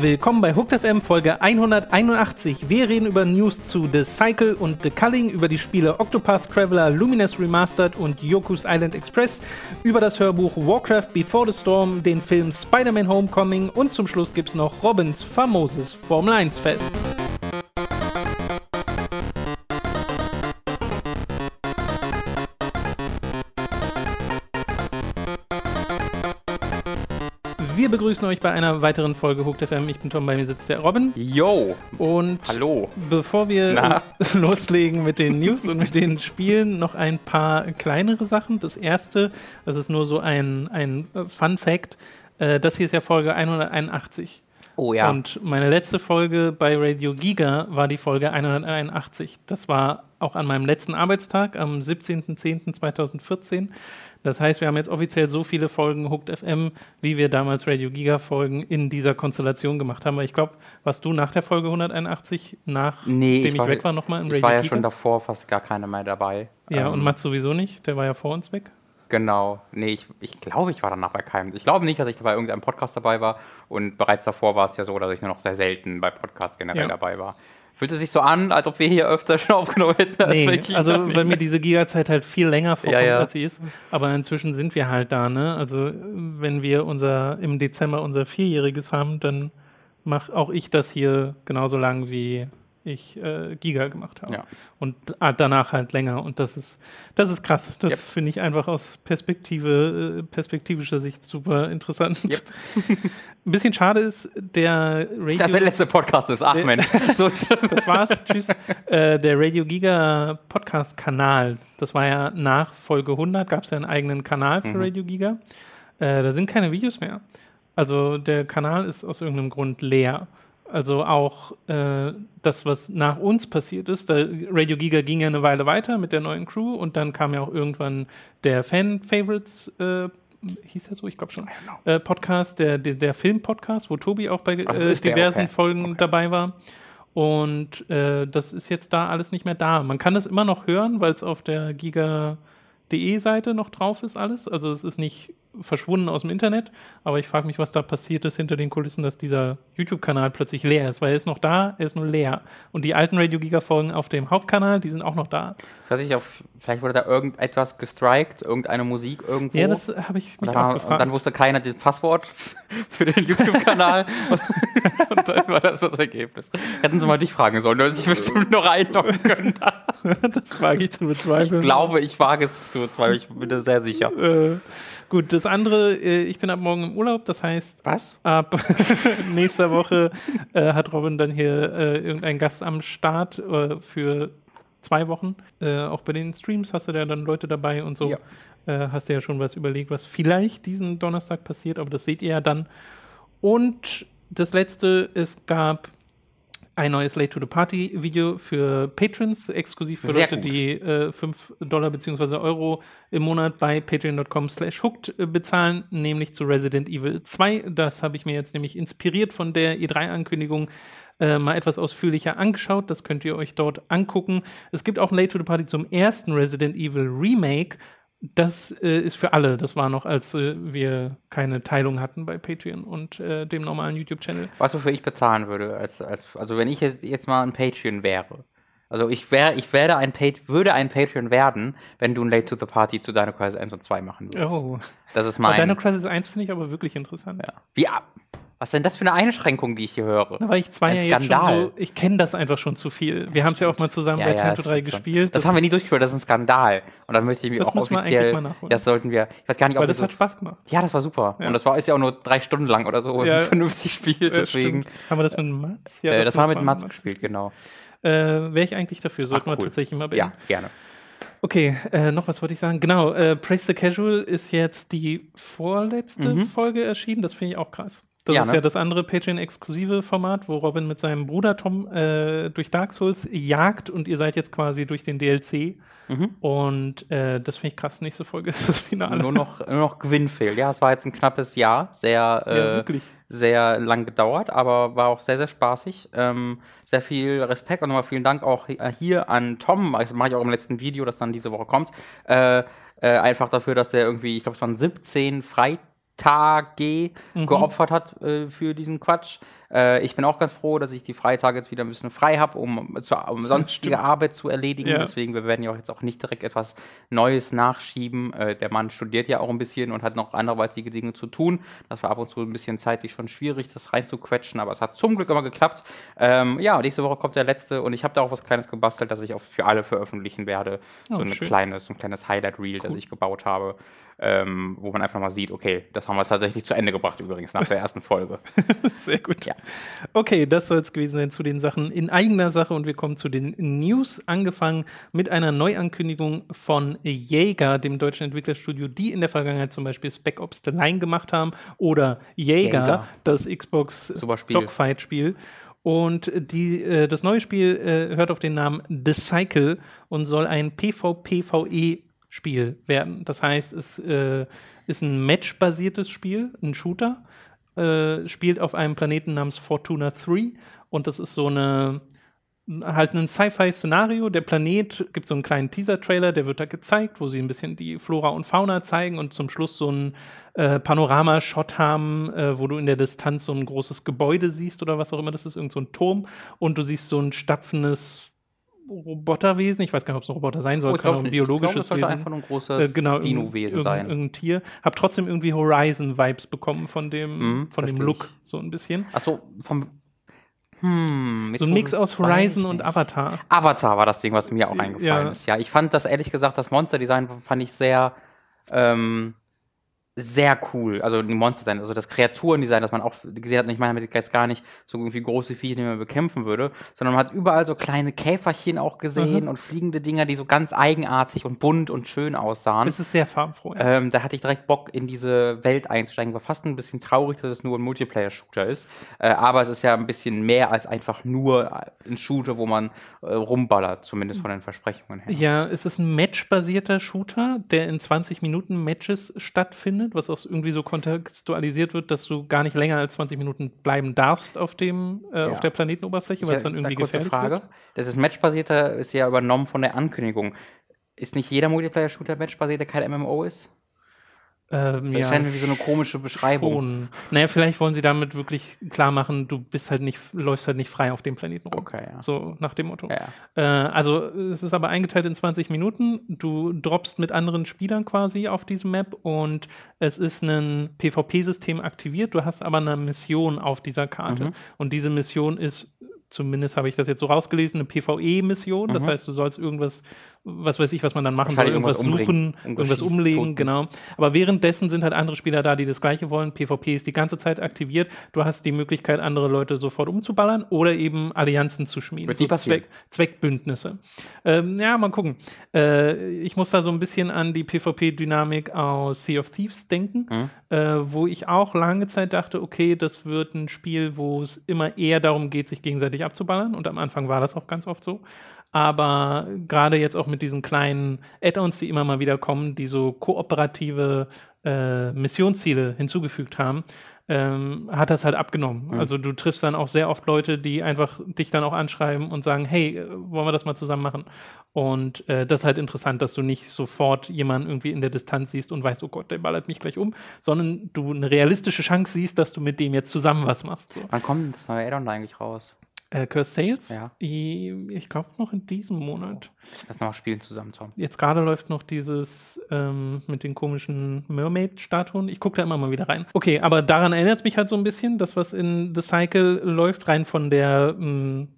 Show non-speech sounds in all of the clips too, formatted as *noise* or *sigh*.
Willkommen bei Hooked FM Folge 181. Wir reden über News zu The Cycle und The Culling, über die Spiele Octopath Traveler, Luminous Remastered und Yoku's Island Express, über das Hörbuch Warcraft Before the Storm, den Film Spider-Man Homecoming und zum Schluss gibt's noch Robins famoses Formel 1 Fest. Wir begrüßen euch bei einer weiteren Folge Hooked FM. Ich bin Tom, bei mir sitzt der Robin. Yo! Und Hallo. bevor wir Na? *laughs* loslegen mit den News und mit den Spielen, noch ein paar kleinere Sachen. Das erste, das ist nur so ein, ein äh, Fun Fact. Äh, Das hier ist ja Folge 181. Oh ja. Und meine letzte Folge bei Radio Giga war die Folge 181. Das war auch an meinem letzten Arbeitstag am 17.10.2014. Das heißt, wir haben jetzt offiziell so viele Folgen Hooked FM, wie wir damals Radio Giga Folgen in dieser Konstellation gemacht haben. Aber ich glaube, warst du nach der Folge 181, nachdem nee, ich, weg war, nochmal im Radio Ich war ja Giga? schon davor fast gar keiner mehr dabei. Ja, Ähm, und Mats sowieso nicht. Der war ja vor uns weg. Genau. Nee, ich, ich glaube, ich war danach bei keinem. Ich glaube nicht, dass ich bei irgendeinem Podcast dabei war. Und bereits davor war es ja so, dass ich nur noch sehr selten bei Podcasts generell Ja. dabei war. Fühlt es sich so an, als ob wir hier öfter schon aufgenommen hätten? als Nee, also weil mir diese Giga-Zeit halt viel länger vorkommt, Ja, ja. als sie ist. Aber inzwischen sind wir halt da, ne? Also wenn wir unser im Dezember unser Vierjähriges haben, dann mache auch ich das hier genauso lang wie ich äh, Giga gemacht habe. Ja. Und ah, danach halt länger. Und das ist, das ist krass. Das Yep. finde ich einfach aus Perspektive, äh, perspektivischer Sicht super interessant. Yep. *laughs* Ein bisschen schade ist, der Radio Das der letzte Podcast ist. Ach Der- Mensch. *laughs* So, das war's. *laughs* Tschüss. Äh, der Radio Giga Podcast-Kanal, das war ja nach Folge 100, gab es ja einen eigenen Kanal für Mhm. Radio Giga. Äh, da sind keine Videos mehr. Also der Kanal ist aus irgendeinem Grund leer. Also auch äh, das, was nach uns passiert ist, Radio Giga ging ja eine Weile weiter mit der neuen Crew und dann kam ja auch irgendwann der Fan-Favorites, äh, hieß er so, ich glaube schon, äh, Podcast, der, der, der Film-Podcast, wo Tobi auch bei äh, diversen okay. Folgen dabei war. Und äh, das ist jetzt da alles nicht mehr da. Man kann es immer noch hören, weil es auf der giga.de Seite noch drauf ist alles. Also es ist nicht verschwunden aus dem Internet, aber ich frage mich, was da passiert ist hinter den Kulissen, dass dieser YouTube-Kanal plötzlich leer ist, weil er ist noch da, er ist nur leer. Und die alten Radio Giga-Folgen auf dem Hauptkanal, die sind auch noch da. das hört sich auf, vielleicht wurde da irgendetwas gestrikt, irgendeine Musik irgendwo. Ja, das habe ich und mich dann, auch und gefragt. dann wusste keiner das Passwort *laughs* für den YouTube-Kanal. und, *laughs* und dann war das das Ergebnis. Hätten sie mal dich fragen sollen, hättest dich bestimmt noch einloggen können. das wage ich zu bezweifeln. Ich glaube, ich wage es zu zweifeln, ich bin da sehr sicher. Äh, gut, das andere, äh, ich bin ab morgen im Urlaub, das heißt, Was? ab *laughs* nächster Woche äh, hat Robin dann hier äh, irgendeinen Gast am Start äh, für zwei Wochen. Äh, auch bei den Streams hast du da dann Leute dabei und so. Ja. Äh, hast du ja schon was überlegt, was vielleicht diesen Donnerstag passiert, aber das seht ihr ja dann. Und das letzte, es gab ein neues Late to the Party Video für Patrons, exklusiv für Sehr Leute, gut. die äh, 5 Dollar bzw. Euro im Monat bei patreon.com slash hooked äh, bezahlen, nämlich zu Resident Evil 2. Das habe ich mir jetzt nämlich inspiriert von der E3-Ankündigung äh, mal etwas ausführlicher angeschaut. Das könnt ihr euch dort angucken. Es gibt auch ein Late to the Party zum ersten Resident Evil Remake. Das äh, ist für alle. Das war noch, als äh, wir keine Teilung hatten bei Patreon und äh, dem normalen YouTube-Channel. Du, wofür ich bezahlen würde? Als, als, also wenn ich jetzt, jetzt mal ein Patreon wäre. Also ich wäre, ich werde ein Pat würde ein Patreon werden, wenn du ein Late to the Party zu Dino Crisis 1 und 2 machen würdest. Oh. Das ist Aber Dino mein. Crisis 1 finde ich aber wirklich interessant. Ja. Wie ab? Was denn das für eine Einschränkung, die ich hier höre? Na, weil ich zwei Ein ja Skandal. so, ich kenne das einfach schon zu viel. Wir haben es ja auch mal zusammen bei Time to 3 stimmt schon. gespielt. Das, haben wir nie durchgeführt, das ist ein Skandal. Und dann möchte ich mir Das auch wir offiziell. mal nachholen. Das sollten wir. Ich weiß gar nicht, ob weil wir das so, hat Spaß gemacht. Ja, das war super. Ja. Und das war ist ja auch nur drei Stunden lang oder so Ja. vernünftig spielt, Äh, deswegen. stimmt. Haben wir das mit Mats? Ja, äh, doch, das haben wir mit war Mats gespielt, genau. Äh, Wäre ich eigentlich dafür, sollten Ach, wir cool. tatsächlich mal Ja, beenden. gerne. Okay, äh, noch was wollte ich sagen. Genau, äh, Praise the Casual ist jetzt die vorletzte Mhm. Folge erschienen. Das finde ich auch krass. Das Ja, ist ne? ja das andere Patreon-exklusive Format, wo Robin mit seinem Bruder Tom äh, durch Dark Souls jagt und ihr seid jetzt quasi durch den DLC. Mhm. Und äh, das finde ich krass. Nächste Folge *laughs* ist das Finale. Nur noch, nur noch Gewinn fehlt. Ja, es war jetzt ein knappes Jahr, sehr, ja, äh, sehr lang gedauert, aber war auch sehr, sehr spaßig. Ähm, sehr viel Respekt und nochmal vielen Dank auch äh, hier an Tom, das mache ich auch im letzten Video, das dann diese Woche kommt. Äh, einfach dafür, dass er irgendwie, ich glaube, es waren 17 Freitage mhm. geopfert hat äh, für diesen Quatsch. Äh, ich bin auch ganz froh, dass ich die Freitage jetzt wieder ein bisschen frei habe, um, um sonstige Arbeit zu erledigen. Ja. Deswegen, wir werden ja auch jetzt auch nicht direkt etwas Neues nachschieben. Äh, der Mann studiert ja auch ein bisschen und hat noch anderweitige Dinge zu tun. Das war ab und zu ein bisschen zeitlich schon schwierig, das reinzuquetschen, aber es hat zum Glück immer geklappt. Ähm, ja, nächste Woche kommt der letzte und ich habe da auch was Kleines gebastelt, das ich auch für alle veröffentlichen werde. Oh, so ein kleines, ein kleines Highlight-Reel, cool. das ich gebaut habe ähm, wo man einfach mal sieht, okay, das haben wir tatsächlich zu Ende gebracht übrigens nach der ersten Folge. *laughs* Sehr gut. Ja. Okay, das soll es gewesen sein zu den Sachen in eigener Sache und wir kommen zu den News, angefangen mit einer Neuankündigung von Jäger, dem deutschen Entwicklerstudio, die in der Vergangenheit zum Beispiel Spec Ops The Line gemacht haben oder Jäger, Jäger. das Xbox Dogfight-Spiel. Und die, äh, das neue Spiel äh, hört auf den Namen The Cycle und soll ein PvPvE Spiel werden. Das heißt, es äh, ist ein Match-basiertes Spiel, ein Shooter, äh, spielt auf einem Planeten namens Fortuna 3 und das ist so eine halt ein Sci-Fi-Szenario. Der Planet gibt so einen kleinen Teaser-Trailer, der wird da gezeigt, wo sie ein bisschen die Flora und Fauna zeigen und zum Schluss so einen äh, Panorama-Shot haben, äh, wo du in der Distanz so ein großes Gebäude siehst oder was auch immer das ist, irgend so ein Turm und du siehst so ein stapfendes Roboterwesen. Ich weiß gar nicht, ob es ein Roboter sein soll, oh, kann auch ein biologisches ich glaub, Wesen. einfach nur ein großes äh, genau, Dino-Wesen sein. Irgendein Tier. Hab trotzdem irgendwie Horizon-Vibes bekommen von dem, mhm, von dem Look, so ein bisschen. Achso, vom. Hm, so ein Mix aus Horizon und Avatar. Avatar war das Ding, was mir auch eingefallen ja. ist. Ja, ich fand das ehrlich gesagt, das Monster-Design fand ich sehr. Ähm, sehr cool. Also die Monster sein, also das Kreaturendesign, das man auch gesehen hat. ich meine damit jetzt gar nicht so irgendwie große Viecher, die man bekämpfen würde, sondern man hat überall so kleine Käferchen auch gesehen mhm. und fliegende Dinger, die so ganz eigenartig und bunt und schön aussahen. Es ist sehr farbenfroh. Ähm, da hatte ich direkt Bock, in diese Welt einzusteigen. War fast ein bisschen traurig, dass es nur ein Multiplayer-Shooter ist. Äh, aber es ist ja ein bisschen mehr als einfach nur ein Shooter, wo man äh, rumballert, zumindest von den Versprechungen her. Ja, es ist ein matchbasierter Shooter, der in 20 Minuten Matches stattfindet findet, was auch irgendwie so kontextualisiert wird, dass du gar nicht länger als 20 Minuten bleiben darfst auf dem äh, ja. auf der Planetenoberfläche, weil es dann irgendwie da gefährlich Frage. wird. Das ist matchbasierter, ist ja übernommen von der Ankündigung. Ist nicht jeder Multiplayer-Shooter matchbasiert, der kein MMO ist? Ähm, das ja, scheint wie so eine komische Beschreibung. Schon. Naja, vielleicht wollen sie damit wirklich klar machen, du bist halt nicht, läufst halt nicht frei auf dem Planeten rum. Okay, ja. So nach dem Motto. Ja. Äh, also es ist aber eingeteilt in 20 Minuten. Du droppst mit anderen Spielern quasi auf diesem Map und es ist ein PvP-System aktiviert. Du hast aber eine Mission auf dieser Karte. Mhm. Und diese Mission ist zumindest habe ich das jetzt so rausgelesen, eine PvE-Mission. Das mhm. heißt, du sollst irgendwas, was weiß ich, was man dann machen soll, irgendwas, irgendwas suchen, irgendwas umlegen, genau. Aber währenddessen sind halt andere Spieler da, die das Gleiche wollen. PvP ist die ganze Zeit aktiviert. Du hast die Möglichkeit, andere Leute sofort umzuballern oder eben Allianzen zu schmieden. so Zweck, Zweckbündnisse. Ähm, ja, mal gucken. Äh, ich muss da so ein bisschen an die PvP-Dynamik aus Sea of Thieves denken, mhm. äh, wo ich auch lange Zeit dachte, okay, das wird ein Spiel, wo es immer eher darum geht, sich gegenseitig gleichzeitig abzuballern. Und am Anfang war das auch ganz oft so. Aber gerade jetzt auch mit diesen kleinen Add-ons, die immer mal wieder kommen, die so kooperative äh, Missionsziele hinzugefügt haben, ähm, hat das halt abgenommen. Mhm. Also du triffst dann auch sehr oft Leute, die einfach dich dann auch anschreiben und sagen, hey, wollen wir das mal zusammen machen? Und äh, das ist halt interessant, dass du nicht sofort jemanden irgendwie in der Distanz siehst und weißt, oh Gott, der ballert mich gleich um, sondern du eine realistische Chance siehst, dass du mit dem jetzt zusammen was machst. So. Wann kommt das neue Add-on eigentlich raus? Äh, Curse Sales? Ja. Ich glaube noch in diesem Monat. Oh, das noch spielen zusammen, Tom. Jetzt gerade läuft noch dieses ähm, mit den komischen Mermaid-Statuen. Ich gucke da immer mal wieder rein. Okay, aber daran erinnert es mich halt so ein bisschen, das, was in The Cycle läuft, rein von der mh, mm,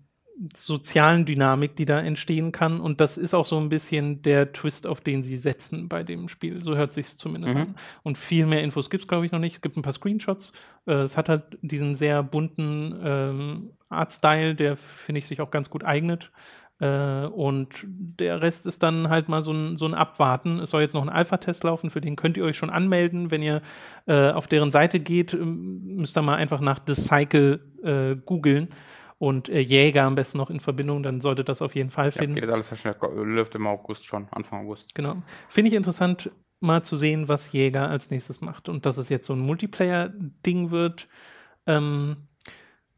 sozialen Dynamik, die da entstehen kann. Und das ist auch so ein bisschen der Twist, auf den sie setzen bei dem Spiel. So hört sich zumindest mhm. an. Und viel mehr Infos gibt es, glaube ich, noch nicht. Es gibt ein paar Screenshots. Äh, es hat halt diesen sehr bunten ähm, Artstyle, der, finde ich, sich auch ganz gut eignet. Äh, und der Rest ist dann halt mal so ein, so ein Abwarten. Es soll jetzt noch ein Alpha-Test laufen, für den könnt ihr euch schon anmelden. Wenn ihr äh, auf deren Seite geht, müsst ihr mal einfach nach The Cycle äh, googeln und äh, Jäger am besten noch in Verbindung, dann sollte das auf jeden Fall finden. Ja, geht alles sehr schnell, läuft im August schon, Anfang August. Genau. Finde ich interessant, mal zu sehen, was Jäger als nächstes macht und dass es jetzt so ein Multiplayer-Ding wird. Ähm,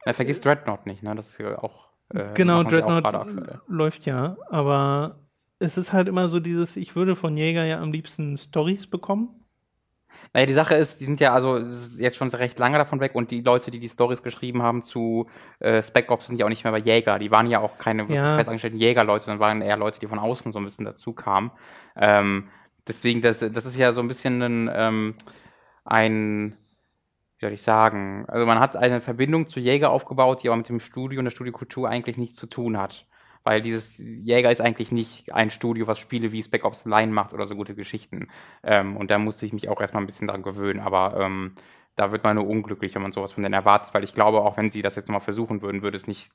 er vergisst Dreadnought nicht, ne? Das ist ja auch. Äh, genau, Dreadnought auch läuft ja, aber es ist halt immer so dieses, ich würde von Jäger ja am liebsten Stories bekommen. Naja, die Sache ist, die sind ja also jetzt schon recht lange davon weg und die Leute, die die Stories geschrieben haben zu äh, Spec Ops, sind ja auch nicht mehr bei Jäger. Die waren ja auch keine Ja. festangestellten Jägerleute, sondern waren eher Leute, die von außen so ein bisschen dazu kamen. Ähm, deswegen, das, das ist ja so ein bisschen ein, ähm, ein, wie soll ich sagen, also man hat eine Verbindung zu Jäger aufgebaut, die aber mit dem Studio und der Studiokultur eigentlich nichts zu tun hat. Weil dieses Jäger ist eigentlich nicht ein Studio, was Spiele wie Spec Ops Line macht oder so gute Geschichten. Ähm, und da musste ich mich auch erstmal ein bisschen dran gewöhnen. Aber ähm, da wird man nur unglücklich, wenn man sowas von denen erwartet, weil ich glaube, auch wenn sie das jetzt nochmal versuchen würden, würde es nicht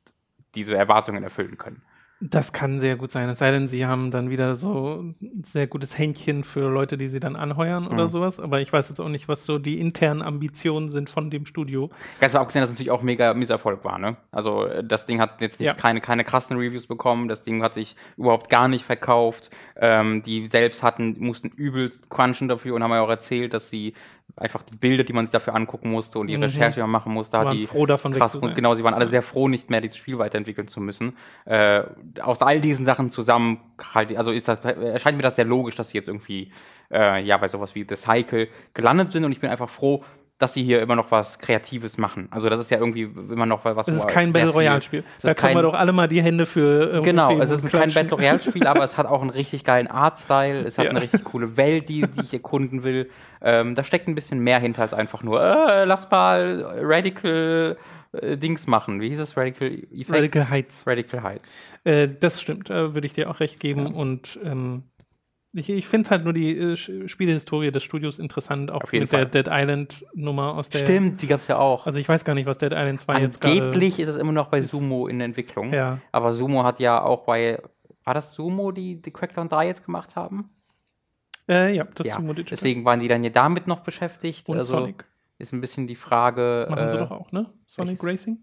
diese Erwartungen erfüllen können. Das kann sehr gut sein. Es sei denn, sie haben dann wieder so ein sehr gutes Händchen für Leute, die sie dann anheuern oder Mhm. sowas. Aber ich weiß jetzt auch nicht, was so die internen Ambitionen sind von dem Studio. Ganz abgesehen, dass es natürlich auch mega Misserfolg war, ne? Also äh, das Ding hat jetzt Ja. keine, keine krassen Reviews bekommen, das Ding hat sich überhaupt gar nicht verkauft. Ähm, die selbst hatten, mussten übelst crunchen dafür und haben ja auch erzählt, dass sie einfach die Bilder, die man sich dafür angucken musste und die Mhm. Recherche, die man machen musste, hat die froh, davon krass zu und genau, sie waren alle sehr froh, nicht mehr dieses Spiel weiterentwickeln zu müssen. Äh, aus all diesen Sachen zusammen halt, also ist das, erscheint mir das sehr logisch, dass sie jetzt irgendwie äh, ja bei sowas wie The Cycle gelandet sind und ich bin einfach froh, dass sie hier immer noch was Kreatives machen. Also das ist ja irgendwie immer noch was. Es ist kein Battle Royale Spiel. Da können wir doch alle mal die Hände für äh, Genau, es ist kein. Battle Royale Spiel, *laughs* aber es hat auch einen richtig geilen Artstyle. Es hat Ja. eine richtig coole Welt, die, die ich erkunden will. Ähm, da steckt ein bisschen mehr hinter als einfach nur, äh, lass mal Radical äh, Dings machen. Wie hieß es? Radical Effects? Radical Heights. Radical Heights. Äh, das stimmt, äh, würde ich dir auch recht geben. Und ähm, ich, ich finde halt nur die äh, Spielehistorie des Studios interessant, auch Auf jeden mit der. Dead Island Nummer aus der. Stimmt, die gab's ja auch. Also ich weiß gar nicht, was Dead Island 2 jetzt gerade. Angeblich ist es immer noch bei Sumo in Entwicklung. Ja. Aber Sumo hat ja auch bei, war das Sumo, die, die Crackdown 3 jetzt gemacht haben? Äh, ja, das ja. Sumo Digital. Deswegen waren die dann ja damit noch beschäftigt. Und also Sonic. ist ein bisschen die Frage. Machen sie äh, doch auch, ne? Sonic welches? Racing?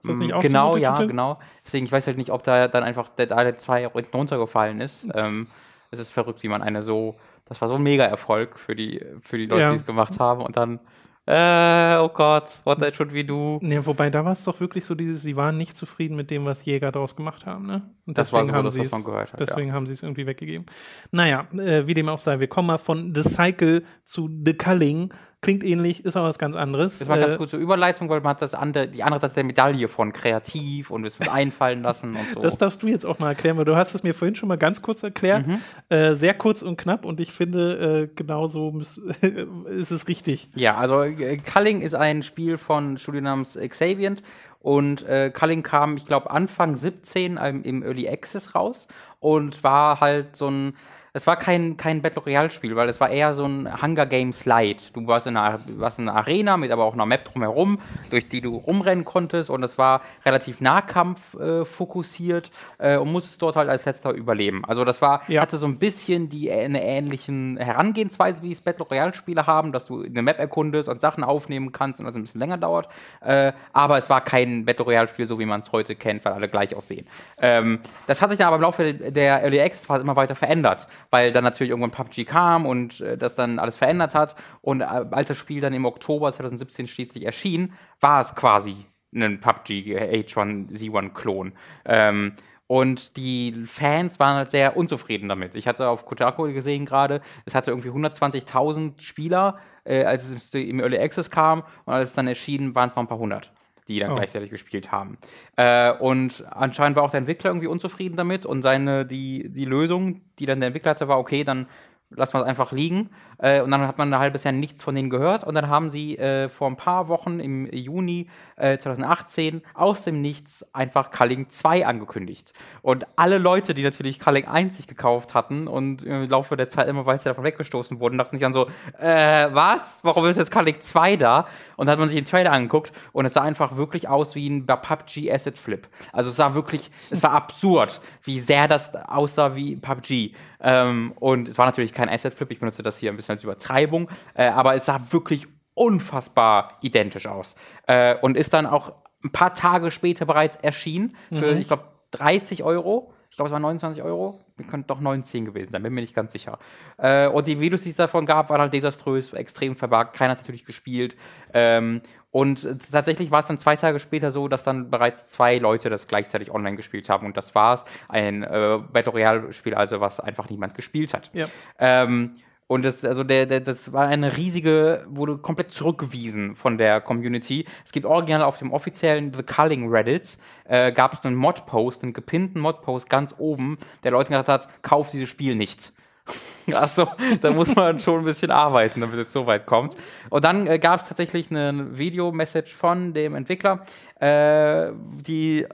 Ist das Mm, nicht auch genau, Sumo ja, Digital? genau. Deswegen, ich weiß halt nicht, ob da dann einfach Dead Island 2 auch hinten runtergefallen ist. Ähm, es ist verrückt, wie man eine so, das war so ein Mega-Erfolg für die, für die Leute, Ja. die es gemacht haben und dann, äh, oh Gott, what that should we do? Nee, wobei da war es doch wirklich so dieses, sie waren nicht zufrieden mit dem, was Jäger daraus gemacht haben, ne? Und Das war deswegen so haben das, sie was gehört hat, ja. Deswegen haben sie es irgendwie weggegeben. Naja, äh, wie dem auch sei, wir kommen mal von The Cycle zu The Culling. Klingt ähnlich, ist aber was ganz anderes. Das war ganz Äh, gute Überleitung, weil man hat das andere, die andere Seite der Medaille von kreativ und es wird einfallen lassen und so. Das darfst du jetzt auch mal erklären, weil du hast es mir vorhin schon mal ganz kurz erklärt. Mhm. Äh, sehr kurz und knapp und ich finde, äh, genauso *laughs* ist es richtig. Ja, also äh, Culling ist ein Spiel von Studio namens Xavient und äh, Culling kam, ich glaube, Anfang 17 im, im Early Access raus und war halt so ein es war kein, kein Battle Royale-Spiel, weil es war eher so ein Hunger Games Light. Du warst in einer, warst in einer Arena mit aber auch einer Map drumherum, durch die du rumrennen konntest und es war relativ Nahkampf äh, fokussiert äh, und musstest dort halt als letzter überleben. Also das war, Ja. hatte so ein bisschen die äh, eine ähnlichen Herangehensweise, wie es Battle Royale-Spiele haben, dass du eine Map erkundest und Sachen aufnehmen kannst und das ein bisschen länger dauert. Äh, aber es war kein Battle Royale-Spiel, so wie man es heute kennt, weil alle gleich aussehen. Ähm, das hat sich dann aber im Laufe der Early Access-Phase immer weiter verändert, weil dann natürlich irgendwann PUBG kam und äh, das dann alles verändert hat. Und äh, als das Spiel dann im Oktober 2017 schließlich erschien, war es quasi ein PUBG H1Z1-Klon. Ähm, und die Fans waren halt sehr unzufrieden damit. Ich hatte auf Kotaku gesehen gerade, es hatte irgendwie 120.000 Spieler, äh, als es im Early Access kam. Und als es dann erschien, waren es noch ein paar hundert, die dann Oh. gleichzeitig gespielt haben. Äh, und anscheinend war auch der Entwickler irgendwie unzufrieden damit. Und seine, die, die Lösung, die dann der Entwickler hatte, war, okay, dann lassen wir es einfach liegen. Äh, und dann hat man ein halbes Jahr nichts von denen gehört. Und dann haben sie äh, vor ein paar Wochen im Juni äh, 2018 aus dem Nichts einfach Culling 2 angekündigt. Und alle Leute, die natürlich Culling 1 sich gekauft hatten und im Laufe der Zeit immer weiter davon weggestoßen wurden, dachten sich dann so, äh, was? Warum ist jetzt Culling 2 da? Und dann hat man sich den Trailer angeguckt und es sah einfach wirklich aus wie ein PUBG Asset Flip. Also es sah wirklich, es war absurd, wie sehr das aussah wie PUBG. Ähm, und es war natürlich kein Asset Flip, ich benutze das hier ein bisschen als Übertreibung, äh, aber es sah wirklich unfassbar identisch aus. Äh, und ist dann auch ein paar Tage später bereits erschienen für, ich glaube, 30 Euro. Ich glaube, es waren 29 Euro. Könnte doch 19 gewesen sein, bin mir nicht ganz sicher. Äh, und die Videos, die es davon gab, waren halt desaströs, extrem verbuggt. Keiner hat natürlich gespielt. Ähm, und tatsächlich war es dann zwei Tage später so, dass dann bereits zwei Leute das gleichzeitig online gespielt haben. Und das war es. Ein äh, Battle Royale-Spiel, also was einfach niemand gespielt hat. Ja. Ähm, und das, also der, der, das war eine riesige, wurde komplett zurückgewiesen von der Community. Es gibt original auf dem offiziellen The Culling Reddit, äh, gab es einen Mod-Post, einen gepinnten Mod-Post ganz oben, der Leuten gesagt hat, kauf dieses Spiel nicht. *laughs* Achso, da muss man schon ein bisschen arbeiten, damit es so weit kommt. Und dann äh, gab es tatsächlich eine Video-Message von dem Entwickler, äh, die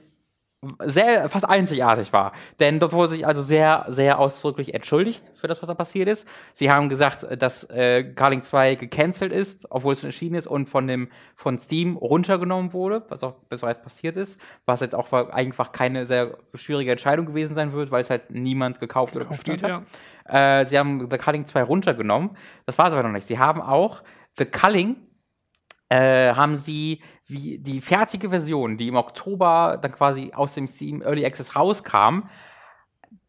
sehr fast einzigartig war. Denn dort wurde sich also sehr, sehr ausdrücklich entschuldigt für das, was da passiert ist. Sie haben gesagt, dass äh, Carling 2 gecancelt ist, obwohl es schon erschienen ist und von dem von Steam runtergenommen wurde, was auch bereits passiert ist, was jetzt auch einfach keine sehr schwierige Entscheidung gewesen sein wird, weil es halt niemand gekauft oder gespielt hat. Ja. Äh, sie haben The Culling 2 runtergenommen. Das war es aber noch nicht. Sie haben auch The Culling äh, haben sie wie die fertige Version, die im Oktober dann quasi aus dem Steam Early Access rauskam,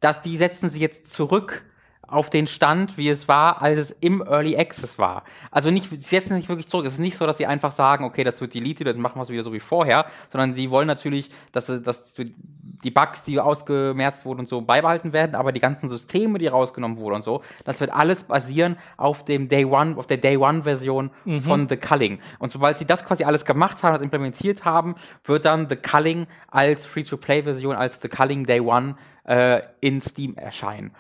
dass die setzen sie jetzt zurück auf den Stand, wie es war, als es im Early Access war. Also nicht, sie setzen sich wirklich zurück. Es ist nicht so, dass sie einfach sagen, okay, das wird deleted, dann machen wir es wieder so wie vorher, sondern sie wollen natürlich, dass, dass die Bugs, die ausgemerzt wurden und so, beibehalten werden, aber die ganzen Systeme, die rausgenommen wurden und so, das wird alles basieren auf dem Day One, auf der Day One Version mhm. von The Culling. Und sobald sie das quasi alles gemacht haben, das implementiert haben, wird dann The Culling als Free-to-Play-Version, als The Culling Day One äh, in Steam erscheinen.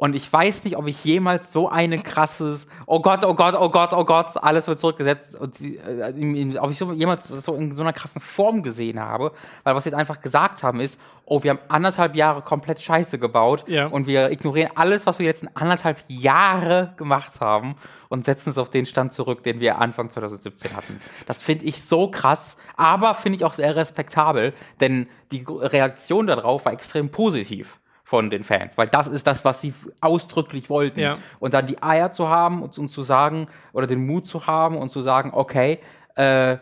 Und ich weiß nicht, ob ich jemals so eine krasses, oh Gott, oh Gott, oh Gott, oh Gott, alles wird zurückgesetzt, und sie, äh, ob ich so, jemals so in so einer krassen Form gesehen habe, weil was sie jetzt einfach gesagt haben ist, oh, wir haben anderthalb Jahre komplett Scheiße gebaut ja. und wir ignorieren alles, was wir jetzt in anderthalb Jahre gemacht haben und setzen es auf den Stand zurück, den wir Anfang 2017 hatten. Das finde ich so krass, aber finde ich auch sehr respektabel, denn die Reaktion darauf war extrem positiv von den Fans, weil das ist das, was sie ausdrücklich wollten. Ja. Und dann die Eier zu haben und, und, zu sagen, oder den Mut zu haben und zu sagen, okay, äh,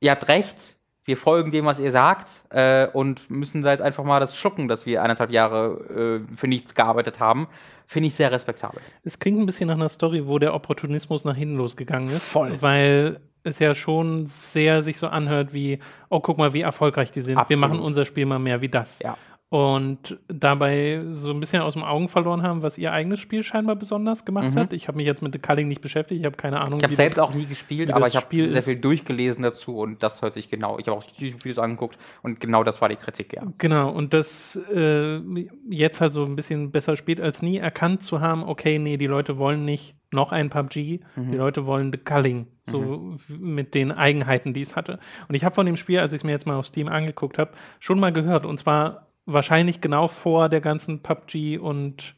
ihr habt recht, wir folgen dem, was ihr sagt äh, und müssen da jetzt einfach mal das schlucken, dass wir eineinhalb Jahre äh, für nichts gearbeitet haben, finde ich sehr respektabel. Es klingt ein bisschen nach einer Story, wo der Opportunismus nach hinten losgegangen ist. Voll. Weil es ja schon sehr sich so anhört wie, oh, guck mal, wie erfolgreich die sind. Absolut. Wir machen unser Spiel mal mehr wie das. Ja und dabei so ein bisschen aus dem Augen verloren haben, was ihr eigenes Spiel scheinbar besonders gemacht mhm. hat. Ich habe mich jetzt mit The Culling nicht beschäftigt, ich habe keine Ahnung. Ich habe selbst das, auch nie gespielt, aber ich habe sehr ist. viel durchgelesen dazu und das hört sich genau. Ich habe auch Videos angeguckt und genau das war die Kritik, ja. Genau, und das äh, jetzt halt so ein bisschen besser spät als nie erkannt zu haben, okay, nee, die Leute wollen nicht noch ein PUBG, mhm. die Leute wollen The Culling, so mhm. mit den Eigenheiten, die es hatte. Und ich habe von dem Spiel, als ich es mir jetzt mal auf Steam angeguckt habe, schon mal gehört und zwar wahrscheinlich genau vor der ganzen PUBG und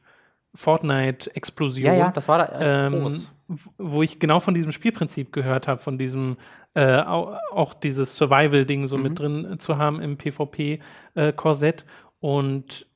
Fortnite-Explosion. Ja, ja, das war da ähm, groß. Wo ich genau von diesem Spielprinzip gehört habe, von diesem äh, auch, dieses Survival-Ding so mhm. mit drin zu haben im PvP-Korsett. Äh, und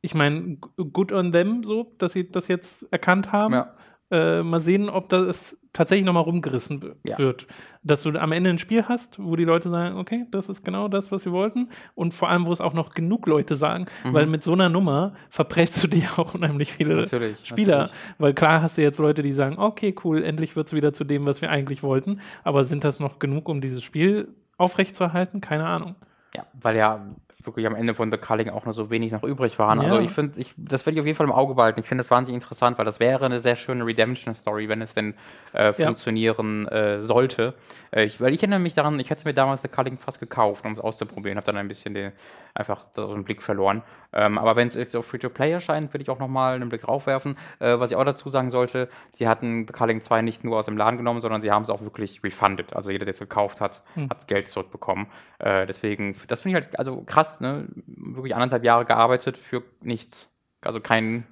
ich meine, good on them, so, dass sie das jetzt erkannt haben. Ja. Äh, mal sehen, ob das tatsächlich nochmal rumgerissen ja. wird. Dass du am Ende ein Spiel hast, wo die Leute sagen, okay, das ist genau das, was wir wollten. Und vor allem, wo es auch noch genug Leute sagen, mhm. weil mit so einer Nummer verprellst du *laughs* dir auch unheimlich viele natürlich, Spieler. Natürlich. Weil klar hast du jetzt Leute, die sagen, okay, cool, endlich wird es wieder zu dem, was wir eigentlich wollten. Aber sind das noch genug, um dieses Spiel aufrechtzuerhalten? Keine Ahnung. Ja, weil ja wirklich am Ende von The Culling auch nur so wenig noch übrig waren. Also ja. Also ich finde, ich, das werde ich auf jeden Fall im Auge behalten. Ich finde das wahnsinnig interessant, weil das wäre eine sehr schöne Redemption-Story, wenn es denn äh, funktionieren ja. äh, sollte. Äh, ich, weil ich erinnere mich daran, ich hätte mir damals The Culling fast gekauft, um es auszuprobieren, habe dann ein bisschen den, einfach den Blick verloren. Ähm, aber wenn es jetzt auf Free-to-Play erscheint, würde ich auch nochmal einen Blick raufwerfen. Äh, was ich auch dazu sagen sollte, sie hatten The Culling 2 nicht nur aus dem Laden genommen, sondern sie haben es auch wirklich refunded. Also jeder, der es gekauft hat, hm. hat das Geld zurückbekommen. Äh, deswegen, das finde ich halt also krass, ne? Wirklich anderthalb Jahre gearbeitet für nichts. Also kein,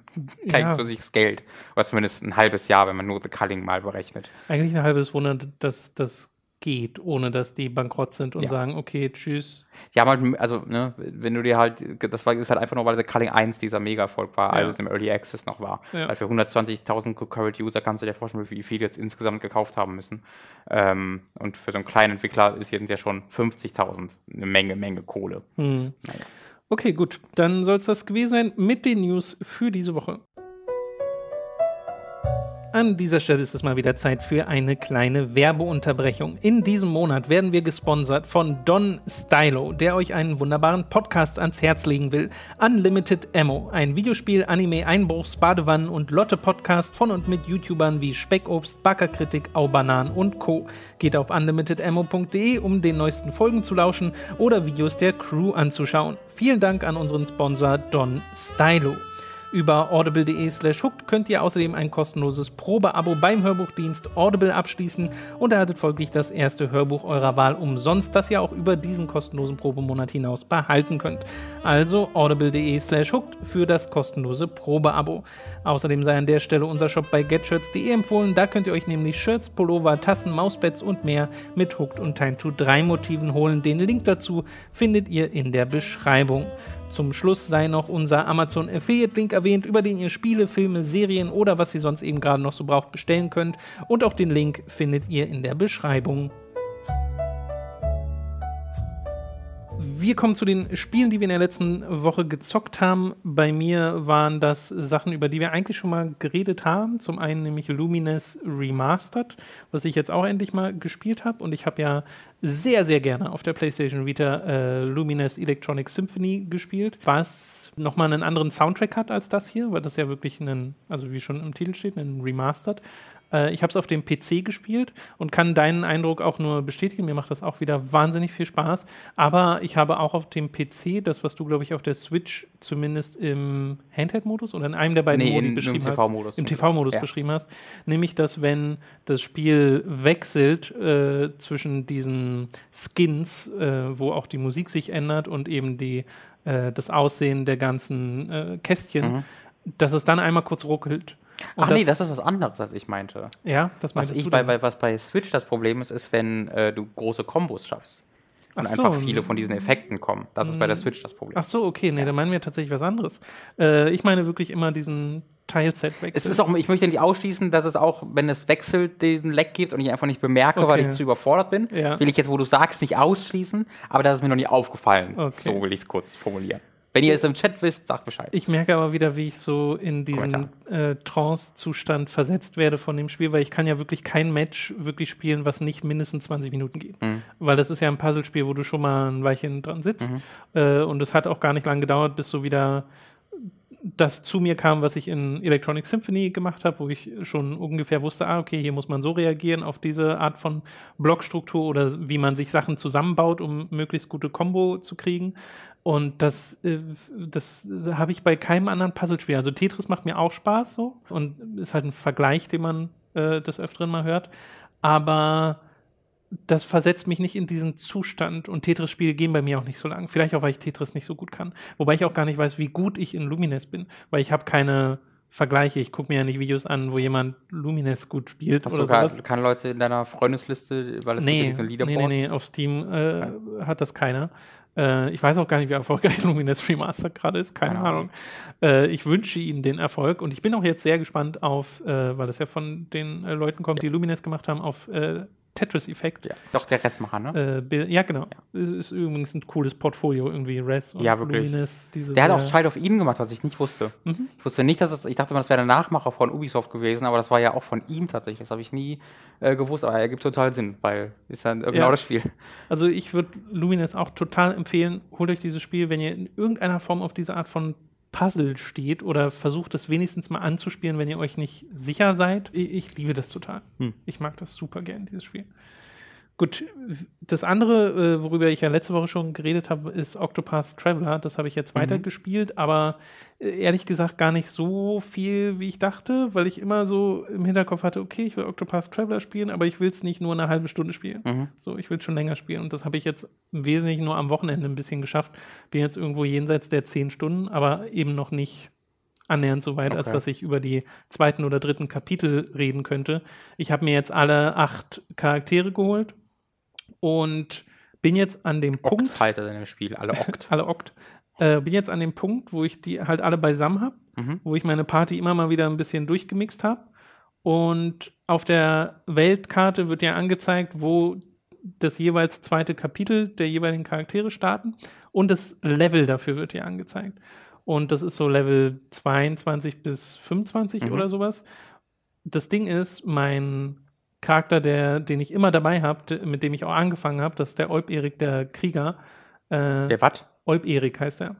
kein ja. zusätzliches Geld. Oder zumindest ein halbes Jahr, wenn man nur The Culling mal berechnet. Eigentlich ein halbes Wunder, dass das geht, ohne dass die bankrott sind und ja. sagen, okay, tschüss. Ja, also, ne, wenn du dir halt, das war ist halt einfach nur, weil der Culling 1 dieser Mega-Erfolg war, ja. als es im Early Access noch war. Ja. Weil für 120.000 Concurrent User kannst du dir vorstellen, wie viel jetzt insgesamt gekauft haben müssen. Ähm, und für so einen kleinen Entwickler ist jetzt ja schon 50.000 eine Menge, Menge Kohle. Hm. Naja. Okay, gut. Dann soll es das gewesen sein mit den News für diese Woche. An dieser Stelle ist es mal wieder Zeit für eine kleine Werbeunterbrechung. In diesem Monat werden wir gesponsert von Don Stylo, der euch einen wunderbaren Podcast ans Herz legen will. Unlimited Ammo, ein Videospiel, Anime, Einbruchs, Badewannen und Lotte-Podcast von und mit YouTubern wie Speckobst, Backerkritik, Aubanan und Co. Geht auf unlimitedammo.de, um den neuesten Folgen zu lauschen oder Videos der Crew anzuschauen. Vielen Dank an unseren Sponsor Don Stylo. Über audible.de slash hooked könnt ihr außerdem ein kostenloses Probeabo beim Hörbuchdienst Audible abschließen und erhaltet folglich das erste Hörbuch eurer Wahl umsonst, das ihr auch über diesen kostenlosen Probemonat hinaus behalten könnt. Also audible.de slash hooked für das kostenlose Probeabo. Außerdem sei an der Stelle unser Shop bei getshirts.de empfohlen, da könnt ihr euch nämlich Shirts, Pullover, Tassen, Mauspads und mehr mit Hooked und Time to 3 Motiven holen. Den Link dazu findet ihr in der Beschreibung. Zum Schluss sei noch unser Amazon Affiliate Link erwähnt, über den ihr Spiele, Filme, Serien oder was ihr sonst eben gerade noch so braucht bestellen könnt. Und auch den Link findet ihr in der Beschreibung. Wir kommen zu den Spielen, die wir in der letzten Woche gezockt haben. Bei mir waren das Sachen, über die wir eigentlich schon mal geredet haben. Zum einen nämlich Lumines Remastered, was ich jetzt auch endlich mal gespielt habe. Und ich habe ja sehr, sehr gerne auf der PlayStation Vita äh, Lumines Electronic Symphony gespielt, was nochmal einen anderen Soundtrack hat als das hier, weil das ja wirklich ein, also wie schon im Titel steht, ein Remastered. Äh, ich habe es auf dem PC gespielt und kann deinen Eindruck auch nur bestätigen. Mir macht das auch wieder wahnsinnig viel Spaß. Aber ich habe auch auf dem PC das, was du, glaube ich, auf der Switch zumindest im Handheld-Modus oder in einem der beiden Nee, Modi in- beschrieben im hast. TV-Modus. Im TV-Modus Ja. beschrieben hast. Nämlich, dass wenn das Spiel wechselt äh, zwischen diesen Skins, äh, wo auch die Musik sich ändert und eben die, äh, das Aussehen der ganzen äh, Kästchen, dass es dann einmal kurz ruckelt. Und. Ach nee, das ist was anderes, als ich meinte. ja, das Was, meintest ich bei, bei, was bei Switch das Problem ist, ist, wenn äh, du große Kombos schaffst. Und so. einfach viele von diesen Effekten kommen. Das ist bei der Switch das Problem. Ach so, okay, nee, dann meinen wir tatsächlich was anderes. Äh, ich meine wirklich immer diesen Teilset-Wechsel. Es ist auch, ich möchte nicht ausschließen, dass es auch, wenn es wechselt, diesen Leck gibt und ich einfach nicht bemerke, weil Okay. ich zu überfordert bin, Ja. will ich jetzt, wo du sagst, nicht ausschließen, aber das ist mir noch nie aufgefallen. Okay. So will ich es kurz formulieren. Wenn ihr es im Chat wisst, sagt Bescheid. Ich merke aber wieder, wie ich so in diesen äh, Trance-Zustand versetzt werde von dem Spiel, weil ich kann ja wirklich kein Match wirklich spielen, was nicht mindestens 20 Minuten geht. Mhm. Weil das ist ja ein Puzzlespiel, wo du schon mal ein Weilchen dran sitzt. Mhm. Äh, und es hat auch gar nicht lange gedauert, bis so wieder das zu mir kam, was ich in Electronic Symphony gemacht habe, wo ich schon ungefähr wusste, ah, okay, hier muss man so reagieren auf diese Art von Blockstruktur oder wie man sich Sachen zusammenbaut, um möglichst gute Combo zu kriegen. Und das, äh, das habe ich bei keinem anderen Puzzlespiel. Also Tetris macht mir auch Spaß so und ist halt ein Vergleich, den man äh, des Öfteren mal hört. Aber das versetzt mich nicht in diesen Zustand und Tetris-Spiele gehen bei mir auch nicht so lang. Vielleicht auch, weil ich Tetris nicht so gut kann. Wobei ich auch gar nicht weiß, wie gut ich in Lumines bin, weil ich habe keine Vergleiche. Ich gucke mir ja nicht Videos an, wo jemand Lumines gut spielt Hast oder du gar, sowas. keine Leute in deiner Freundesliste, weil es gibt ja Nee, diese nee, Leaderboards? nee, nee, auf Steam äh, hat das keiner. Äh, ich weiß auch gar nicht, wie erfolgreich *laughs* Lumines Remastered gerade ist, keine, Keine Ahnung. Äh, ich wünsche ihnen den Erfolg und ich bin auch jetzt sehr gespannt auf, äh, weil das ja von den Leuten kommt, die Lumines gemacht haben, auf Tetris-Effekt. Ja, doch, der Restmacher, ne? Äh, ja, genau. Ist übrigens ein cooles Portfolio irgendwie, Res und Ja, wirklich. Diese Der hat auch Child of Eden gemacht, was ich nicht wusste. Mhm. Ich wusste nicht, dass es, ich dachte mal, das wäre der Nachmacher von Ubisoft gewesen, aber das war ja auch von ihm tatsächlich. Das habe ich nie äh, gewusst, aber er gibt total Sinn, weil ist ja genau Ja. das Spiel. Also ich würde Lumines auch total empfehlen, holt euch dieses Spiel, wenn ihr in irgendeiner Form auf diese Art von Puzzle steht oder versucht es wenigstens mal anzuspielen, wenn ihr euch nicht sicher seid. Ich, ich liebe das total. Hm. Ich mag das super gern, dieses Spiel. Gut, das andere, äh, worüber ich ja letzte Woche schon geredet habe, ist Octopath Traveler. Das habe ich jetzt weitergespielt, aber äh, ehrlich gesagt gar nicht so viel, wie ich dachte, weil ich immer so im Hinterkopf hatte, okay, ich will Octopath Traveler spielen, aber ich will es nicht nur eine halbe Stunde spielen. Mhm. So, ich will schon länger spielen und das habe ich jetzt im Wesentlichen nur am Wochenende ein bisschen geschafft. Bin jetzt irgendwo jenseits der zehn Stunden, aber eben noch nicht annähernd so weit, als Okay. dass ich über die zweiten oder dritten Kapitel reden könnte. Ich habe mir jetzt alle acht Charaktere geholt und bin jetzt an dem Punkt, Okt heißt er in dem Spiel, alle Okt. *laughs* alle Okt, äh, bin jetzt an dem Punkt, wo ich die halt alle beisammen habe, Mhm. wo ich meine Party immer mal wieder ein bisschen durchgemixt habe. Und auf der Weltkarte wird ja angezeigt, wo das jeweils zweite Kapitel der jeweiligen Charaktere starten. Und das Level dafür wird dir angezeigt. Und das ist so Level 22 bis 25 Mhm. oder sowas. Das Ding ist, mein Charakter, der, den ich immer dabei habe, mit dem ich auch angefangen habe, das ist der Olb-Erik, der Krieger. Äh, Der was? Olb-Erik heißt er.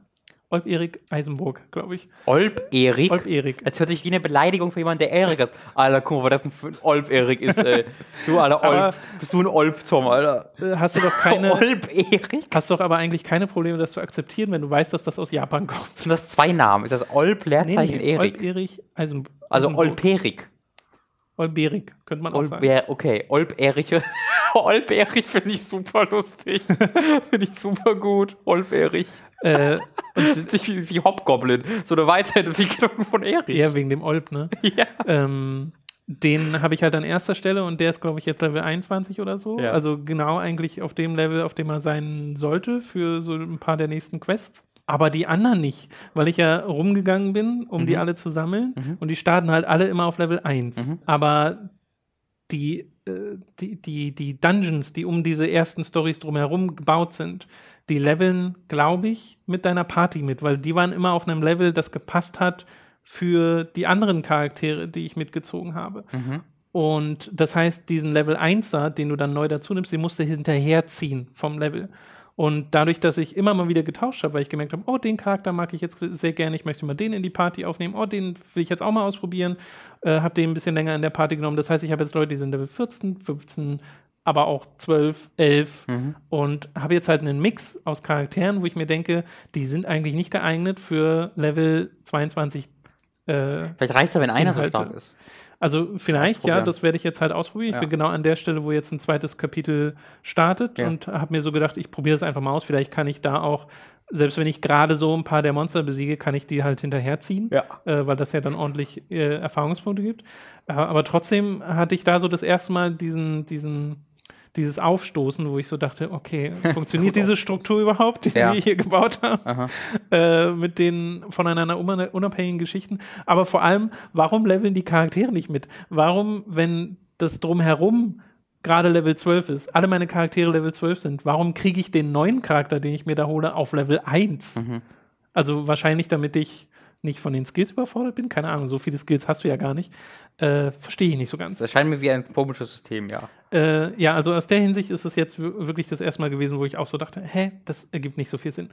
Olb-Erik Eisenburg, glaube ich. Olb-Erik? Olb-Erik. Das hört sich wie eine Beleidigung für jemanden, der Erik ist. Alter, guck mal, was das für ein Olb-Erik ist, ey. Du, Alter, Olb. Bist du ein Olb-Tom, Alter? Äh, Hast du doch keine. *laughs* Olb-Erik? Hast doch aber eigentlich keine Probleme, das zu akzeptieren, wenn du weißt, dass das aus Japan kommt. Sind das zwei Namen? Ist das Olb, Leerzeichen, Erik? Olb-Erik Also Eisenburg. Olb-Erik. Olb-Erik, könnte man auch sagen. Olb okay, Olb-Erik. *laughs* Olb-Erik finde ich super lustig. *laughs* finde ich super gut. Olb-Erik. Äh, Das *laughs* ist wie, wie Hobgoblin. So eine Weiterentwicklung von Erik. eher wegen dem Olb, ne? Ja. Ähm, den habe ich halt an erster Stelle und der ist, glaube ich, jetzt Level 21 oder so. Ja. Also genau eigentlich auf dem Level, auf dem er sein sollte für so ein paar der nächsten Quests. Aber die anderen nicht, weil ich ja rumgegangen bin, um Mhm. die alle zu sammeln. Und die starten halt alle immer auf Level 1. Mhm. Aber die, äh, die, die, die Dungeons, die um diese ersten Stories drumherum gebaut sind, die leveln, glaube ich, mit deiner Party mit, weil die waren immer auf einem Level, das gepasst hat für die anderen Charaktere, die ich mitgezogen habe. Mhm. Und das heißt, diesen Level 1er, den du dann neu dazu nimmst, den musst du hinterherziehen vom Level. Und dadurch, dass ich immer mal wieder getauscht habe, weil ich gemerkt habe, oh, den Charakter mag ich jetzt sehr gerne, ich möchte mal den in die Party aufnehmen, oh, den will ich jetzt auch mal ausprobieren, äh, habe den ein bisschen länger in der Party genommen. Das heißt, ich habe jetzt Leute, die sind Level 14, 15, aber auch 12, 11 Mhm. und habe jetzt halt einen Mix aus Charakteren, wo ich mir denke, die sind eigentlich nicht geeignet für Level 22 äh, Vielleicht reicht es ja, wenn einer Inhalte. so stark ist. Also vielleicht, ja, das werde ich jetzt halt ausprobieren. Ich Ja. bin genau an der Stelle, wo jetzt ein zweites Kapitel startet Ja. und habe mir so gedacht, ich probiere es einfach mal aus. Vielleicht kann ich da auch, selbst wenn ich gerade so ein paar der Monster besiege, kann ich die halt hinterherziehen, Ja. äh, weil das ja dann ordentlich äh, Erfahrungspunkte gibt. Äh, aber trotzdem hatte ich da so das erste Mal diesen, diesen dieses Aufstoßen, wo ich so dachte, okay, *laughs* funktioniert diese Struktur überhaupt, die Ja. wir hier gebaut haben? Äh, mit den voneinander unab- unabhängigen Geschichten. Aber vor allem, warum leveln die Charaktere nicht mit? Warum, wenn das drumherum gerade Level 12 ist, alle meine Charaktere Level 12 sind, warum kriege ich den neuen Charakter, den ich mir da hole, auf Level 1? Mhm. Also wahrscheinlich, damit ich nicht von den Skills überfordert bin. Keine Ahnung, so viele Skills hast du ja gar nicht. Äh, Verstehe ich nicht so ganz. Das erscheint mir wie ein komisches System, ja. Äh, ja, also aus der Hinsicht ist es jetzt wir- wirklich das erste Mal gewesen, wo ich auch so dachte, hä, das ergibt nicht so viel Sinn.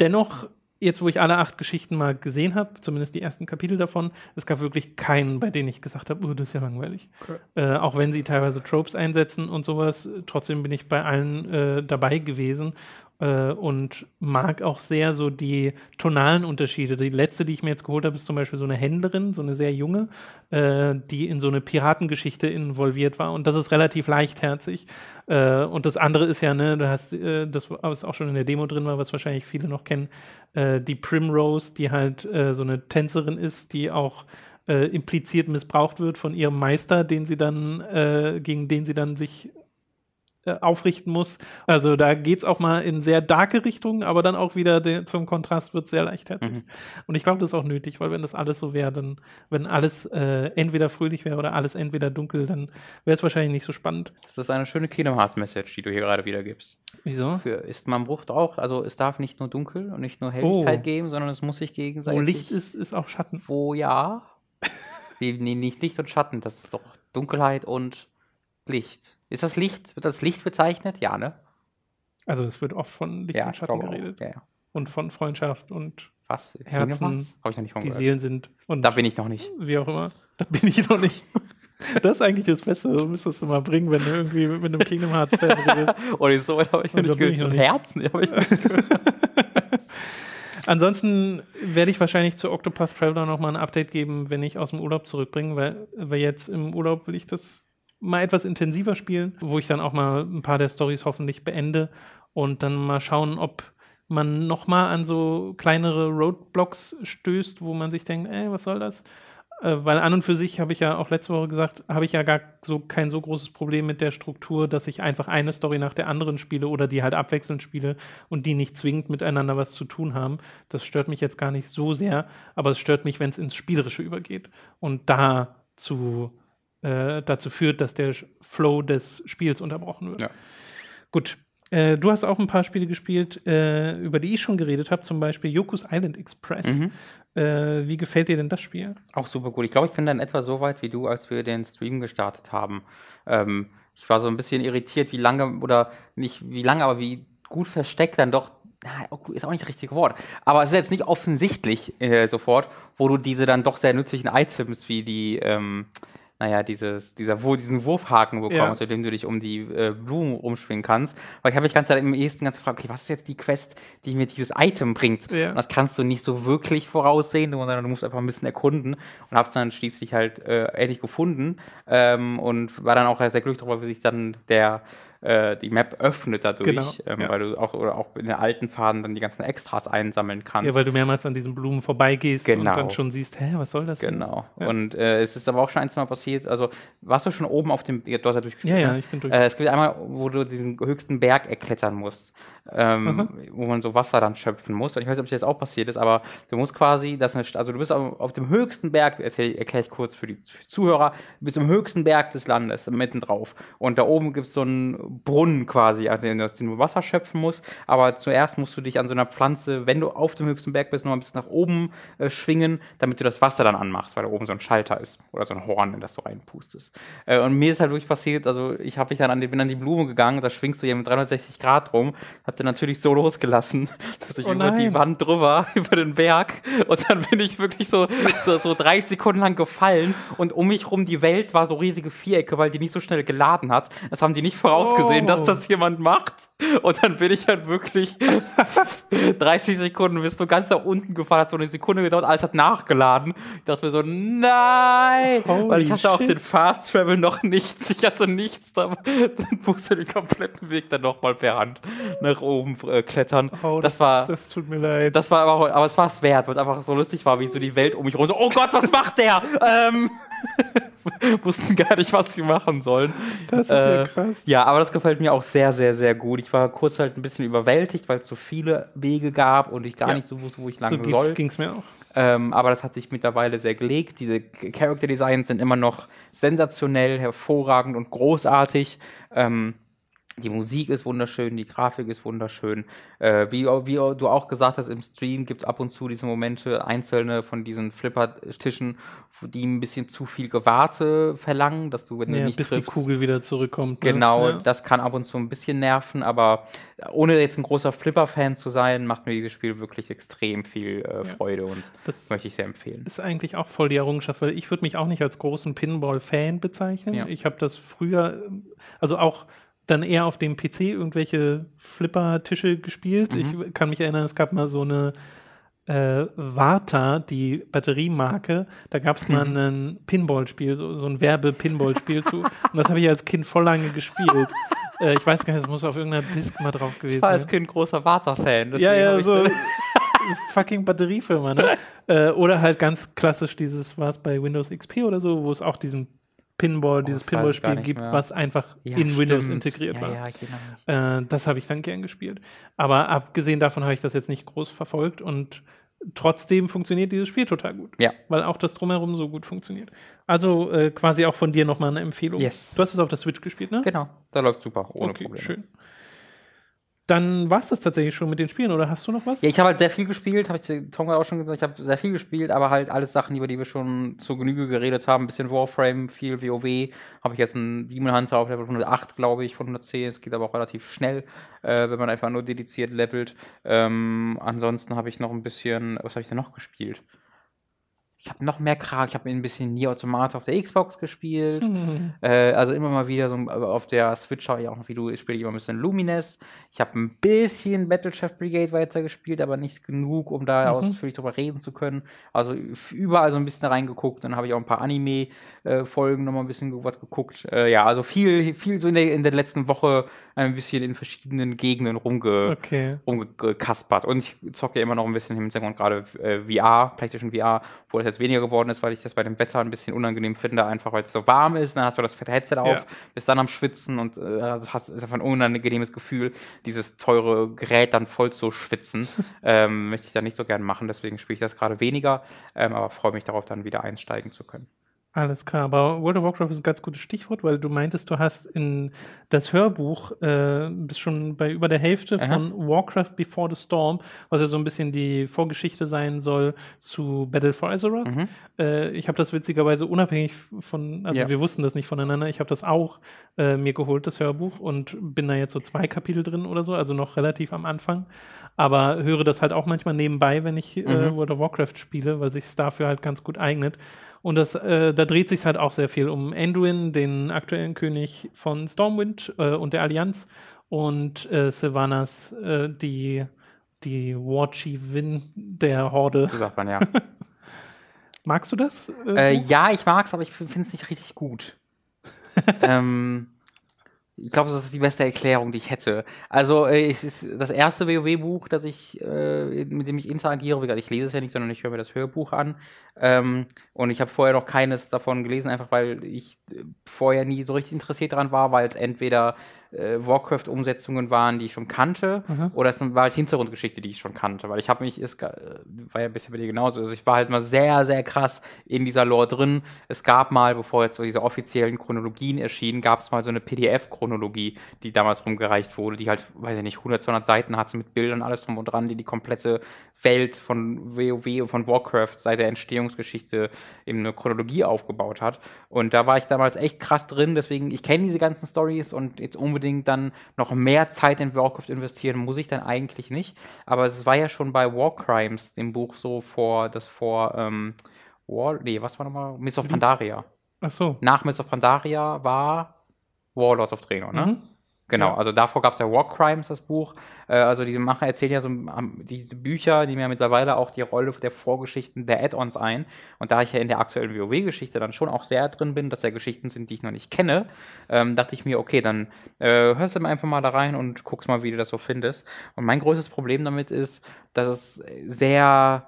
Dennoch, jetzt wo ich alle acht Geschichten mal gesehen habe, zumindest die ersten Kapitel davon, es gab wirklich keinen, bei denen ich gesagt habe, oh, das ist ja langweilig. Äh, auch wenn sie teilweise Tropes einsetzen und sowas, trotzdem bin ich bei allen äh, dabei gewesen äh, und mag auch sehr so die tonalen Unterschiede. Die letzte, die ich mir jetzt geholt habe, ist zum Beispiel so eine Händlerin, so eine sehr junge, äh, die in so eine Piratengeschichte involviert war. Und das ist relativ leichtherzig. Äh, und das andere ist ja, ne, du hast, äh, das was auch schon in der Demo drin war, was wahrscheinlich viele noch kennen, äh, die Primrose, die halt so eine Tänzerin ist, die auch impliziert missbraucht wird von ihrem Meister, den sie dann, gegen den sie dann sich äh, aufrichten muss. Also da geht's auch mal in sehr darke Richtungen, aber dann auch wieder de- zum Kontrast wird sehr leichtherzig. Mhm. Und ich glaube, das ist auch nötig, weil wenn das alles so wäre, dann, wenn alles äh, entweder fröhlich wäre oder alles entweder dunkel, dann wäre es wahrscheinlich nicht so spannend. Das ist eine schöne Kingdom Hearts Message, die du hier gerade wiedergibst. Wieso? Für ist man Bruch auch, also es darf nicht nur dunkel und nicht nur Helligkeit Oh. geben, sondern es muss sich gegenseitig. Wo Licht ist, ist auch Schatten. Wo ja. Nee, nicht Licht und Schatten, das ist doch Dunkelheit und Licht. Ist das Licht, wird das Licht bezeichnet? Ja, ne? Also es wird oft von Licht ja, und Schatten geredet. Ja, ja. Und von Freundschaft und Was? Herzen, Habe ich noch nicht von die gehört. Seelen sind. Und Da bin ich noch nicht. wie auch immer. Da bin ich noch nicht. *laughs* Das ist eigentlich das Beste. So müsstest du mal bringen, wenn du irgendwie mit einem Kingdom Hearts Fan redest. *laughs* Oh, die so weit habe ich noch nicht gehört. noch nicht. Herzen, habe ich nicht gehört. Ansonsten werde ich wahrscheinlich zu Octopath Traveler nochmal ein Update geben, wenn ich aus dem Urlaub zurückbringe, weil, weil jetzt im Urlaub will ich das mal etwas intensiver spielen, wo ich dann auch mal ein paar der Stories hoffentlich beende und dann mal schauen, ob man nochmal an so kleinere Roadblocks stößt, wo man sich denkt, ey, was soll das? Äh, weil an und für sich habe ich ja auch letzte Woche gesagt, habe ich ja gar so kein so großes Problem mit der Struktur, dass ich einfach eine Story nach der anderen spiele oder die halt abwechselnd spiele und die nicht zwingend miteinander was zu tun haben. Das stört mich jetzt gar nicht so sehr, aber es stört mich, wenn es ins Spielerische übergeht und dazu, äh, dazu führt, dass der Flow des Spiels unterbrochen wird. Ja. Gut. Äh, du hast auch ein paar Spiele gespielt, äh, über die ich schon geredet habe, zum Beispiel Yoku's Island Express. Mhm. Äh, wie gefällt dir denn das Spiel? Auch super gut. Ich glaube, ich bin dann etwa so weit wie du, als wir den Stream gestartet haben. Ähm, ich war so ein bisschen irritiert, wie lange, oder nicht wie lange, aber wie gut versteckt dann doch ist auch nicht das richtige Wort. Aber es ist jetzt nicht offensichtlich äh, sofort, wo du diese dann doch sehr nützlichen Items wie die, ähm, naja, dieses, dieser, wo, diesen Wurfhaken bekommst, ja. mit dem du dich um die äh, Blumen rumschwingen kannst. Weil ich habe mich ganz im ersten ganz gefragt, okay, was ist jetzt die Quest, die mir dieses Item bringt? Ja. Das kannst du nicht so wirklich voraussehen, sondern du musst einfach ein bisschen erkunden und hab's dann schließlich halt äh, endlich gefunden ähm, und war dann auch sehr glücklich darüber, wie sich dann der äh, die Map öffnet dadurch, genau, ähm, ja. weil du auch oder auch in den alten Pfaden dann die ganzen Extras einsammeln kannst. Ja, weil du mehrmals an diesen Blumen vorbeigehst genau. und dann schon siehst, hä, was soll das? Genau. Ja. Und äh, es ist aber auch schon ein, Mal passiert, also warst du schon oben auf dem, du hast ja durchgespielt. Ja, ja, ne? ich bin durch. Äh, es gibt einmal, wo du diesen höchsten Berg erklettern musst, ähm, wo man so Wasser dann schöpfen muss. Und ich weiß nicht, ob das jetzt auch passiert ist, aber du musst quasi, das eine, also du bist auf, auf dem höchsten Berg, erkläre ich kurz für die, Zuhörer, du bist am höchsten Berg des Landes, mitten drauf. Und da oben gibt es so einen Brunnen quasi aus dem du Wasser schöpfen musst. Aber zuerst musst du dich an so einer Pflanze, wenn du auf dem höchsten Berg bist, noch ein bisschen nach oben äh, schwingen, damit du das Wasser dann anmachst, weil da oben so ein Schalter ist oder so ein Horn, in das du reinpustest. Äh, und mir ist halt wirklich passiert, also ich habe mich dann an die, bin an die Blume gegangen, da schwingst du hier mit 360 Grad rum, hat dann natürlich so losgelassen, *laughs* dass ich oh über die Wand drüber, *laughs* über den Berg und dann bin ich wirklich so, so, so 30 Sekunden lang gefallen und um mich rum die Welt war so riesige Vierecke, weil die nicht so schnell geladen hat. Das haben die nicht vorausgesehen, oh. Dass das hier jemand macht. Und dann bin ich halt wirklich *laughs* 30 Sekunden bis so ganz da unten gefahren, hat so eine Sekunde gedauert, alles hat nachgeladen. Ich dachte mir so, nein! Holy weil ich hatte shit. auch den Fast Travel noch nichts. Ich hatte nichts, da *laughs* dann musste den kompletten Weg dann nochmal per Hand nach oben äh, klettern. Oh, das, das, war. Das tut mir leid. Das war aber, aber es war es wert, weil es einfach so lustig war, wie so die Welt um mich rum so, oh Gott, was macht der? ähm. *laughs* *laughs* wussten gar nicht, was sie machen sollen. Das ist äh, ja krass. Ja, aber das gefällt mir auch sehr, sehr, sehr gut. Ich war kurz halt ein bisschen überwältigt, weil es so viele Wege gab und ich gar ja. nicht so wusste, wo ich lang so soll. So ging es mir auch. Ähm, aber das hat sich mittlerweile sehr gelegt. Diese Character Designs sind immer noch sensationell, hervorragend und großartig. Ähm, die Musik ist wunderschön, die Grafik ist wunderschön. Äh, wie, wie, du auch gesagt hast, im Stream gibt es ab und zu diese Momente, einzelne von diesen Flipper-Tischen, die ein bisschen zu viel Gewarte verlangen, dass du, wenn ja, du nicht bis triffst, die Kugel wieder zurückkommt. Ne? Genau, ja. das kann ab und zu ein bisschen nerven, aber ohne jetzt ein großer Flipper-Fan zu sein, macht mir dieses Spiel wirklich extrem viel äh, Freude ja. und das möchte ich sehr empfehlen. Ist eigentlich auch voll die Errungenschaft, weil ich würde mich auch nicht als großen Pinball-Fan bezeichnen. Ich habe das früher, also auch dann eher auf dem PC irgendwelche Flipper-Tische gespielt. Mhm. Ich kann mich erinnern, es gab mal so eine äh, Warta, die Batteriemarke, da gab es mal *laughs* ein Pinball-Spiel, so, so ein Werbe-Pinball-Spiel zu. Und das habe ich als Kind voll lange gespielt. äh, ich weiß gar nicht, das muss auf irgendeiner Disk mal drauf gewesen sein. Ich war als Kind großer Warta-Fan. Ja, ja, so *laughs* fucking Batteriefirma, ne? *laughs* äh, oder halt ganz klassisch dieses, war es bei Windows XP oder so, wo es auch diesen Pinball, oh, dieses Pinball-Spiel gibt, mehr. was einfach ja, in stimmt. Windows integriert ja, war. Ja, genau. äh, das habe ich dann gern gespielt. Aber abgesehen davon habe ich das jetzt nicht groß verfolgt und trotzdem funktioniert dieses Spiel total gut. Ja. Weil auch das Drumherum so gut funktioniert. Also äh, quasi auch von dir nochmal eine Empfehlung. Yes. Du hast es auf der Switch gespielt, ne? Genau, da läuft super, ohne okay, Probleme. Schön. Dann war es das tatsächlich schon mit den Spielen, oder hast du noch was? Ja, ich habe halt sehr viel gespielt, habe ich Tonga auch schon gesagt, ich habe sehr viel gespielt, aber halt alles Sachen, über die wir schon zur Genüge geredet haben. Ein bisschen Warframe, viel WoW. Habe ich jetzt einen Demon Hunter auf Level 108, glaube ich, von 110. Es geht aber auch relativ schnell, äh, wenn man einfach nur dediziert levelt. Ähm, ansonsten habe ich noch ein bisschen, was habe ich denn noch gespielt? Ich habe noch mehr Kram. Ich habe ein bisschen Nier Automata auf der Xbox gespielt. Mhm. Äh, also immer mal wieder so auf der Switch habe ich auch noch, wie du, spiele ich immer ein bisschen Lumines. Ich habe ein bisschen Battle Chef Brigade weitergespielt, aber nicht genug, um da mhm. ausführlich drüber reden zu können. Also überall so ein bisschen reingeguckt. Dann habe ich auch ein paar Anime-Folgen äh, noch mal ein bisschen was geguckt. Äh, ja, also viel, viel so in der, in der letzten Woche ein bisschen in verschiedenen Gegenden rumge okay. rumgekaspert. Und ich zocke immer noch ein bisschen im Hintergrund gerade äh, VR, PlayStation VR, wo das jetzt weniger geworden ist, weil ich das bei dem Wetter ein bisschen unangenehm finde, einfach weil es so warm ist. Dann hast du das fette Headset auf, ja. bist dann am Schwitzen und äh, hast ist einfach ein unangenehmes Gefühl, dieses teure Gerät dann voll zu schwitzen. *laughs* ähm, möchte ich da nicht so gerne machen, deswegen spiele ich das gerade weniger, ähm, aber freue mich darauf, dann wieder einsteigen zu können. Alles klar, aber World of Warcraft ist ein ganz gutes Stichwort, weil du meintest, du hast in das Hörbuch, äh, bist schon bei über der Hälfte Aha. von Warcraft Before the Storm, was ja so ein bisschen die Vorgeschichte sein soll zu Battle for Azeroth. Mhm. Äh, ich habe das witzigerweise unabhängig von, also Ja. wir wussten das nicht voneinander, ich habe das auch äh, mir geholt, das Hörbuch, und bin da jetzt so zwei Kapitel drin oder so, also noch relativ am Anfang. Aber höre das halt auch manchmal nebenbei, wenn ich äh, Mhm. World of Warcraft spiele, weil sich dafür halt ganz gut eignet. Und das, äh, da dreht sich halt auch sehr viel um Anduin, den aktuellen König von Stormwind äh, und der Allianz, und äh, Sylvanas, äh, die, die War Chiefin der Horde. So sagt man ja. *laughs* Magst du das? Äh, Buch? ja, ich mag's, aber ich finde es nicht richtig gut. *laughs* ähm, ich glaube, das ist die beste Erklärung, die ich hätte. Also, äh, es ist das erste WoW-Buch, das ich, äh, mit dem ich interagiere. Ich lese es ja nicht, sondern ich höre mir das Hörbuch an. Ähm, und ich habe vorher noch keines davon gelesen, einfach weil ich vorher nie so richtig interessiert daran war, weil es entweder äh, Warcraft-Umsetzungen waren, die ich schon kannte, oder es war halt Hintergrundgeschichte, die ich schon kannte. Weil ich habe mich, es ga- äh, war ja bisher bei dir genauso, also ich war halt mal sehr, sehr krass in dieser Lore drin. Es gab mal, bevor jetzt so diese offiziellen Chronologien erschienen, gab es mal so eine PDF-Chronologie, die damals rumgereicht wurde, die halt, weiß ich nicht, 100, 200 Seiten hatte mit Bildern, alles drum und dran, die die komplette Welt von WoW und von Warcraft seit der Entstehungsgeschichte eben eine Chronologie aufgebaut hat. Und da war ich damals echt krass drin, deswegen, ich kenne diese ganzen Stories und jetzt unbedingt dann noch mehr Zeit in Warcraft investieren muss ich dann eigentlich nicht. Aber es war ja schon bei War Crimes, dem Buch so vor, das vor, ähm, War, nee, was war nochmal? Miss of Pandaria. Ach so. Nach Miss of Pandaria war Warlords of Draenor, ne? Mhm. Genau, Ja. also davor gab es ja War Crimes, das Buch. Äh, also diese Macher erzählen ja so diese Bücher, die mir mittlerweile auch die Rolle der Vorgeschichten der Add-ons ein. Und da ich ja in der aktuellen WoW-Geschichte dann schon auch sehr drin bin, dass ja Geschichten sind, die ich noch nicht kenne, ähm, dachte ich mir, okay, dann äh, hörst du einfach mal da rein und guckst mal, wie du das so findest. Und mein größtes Problem damit ist, dass es sehr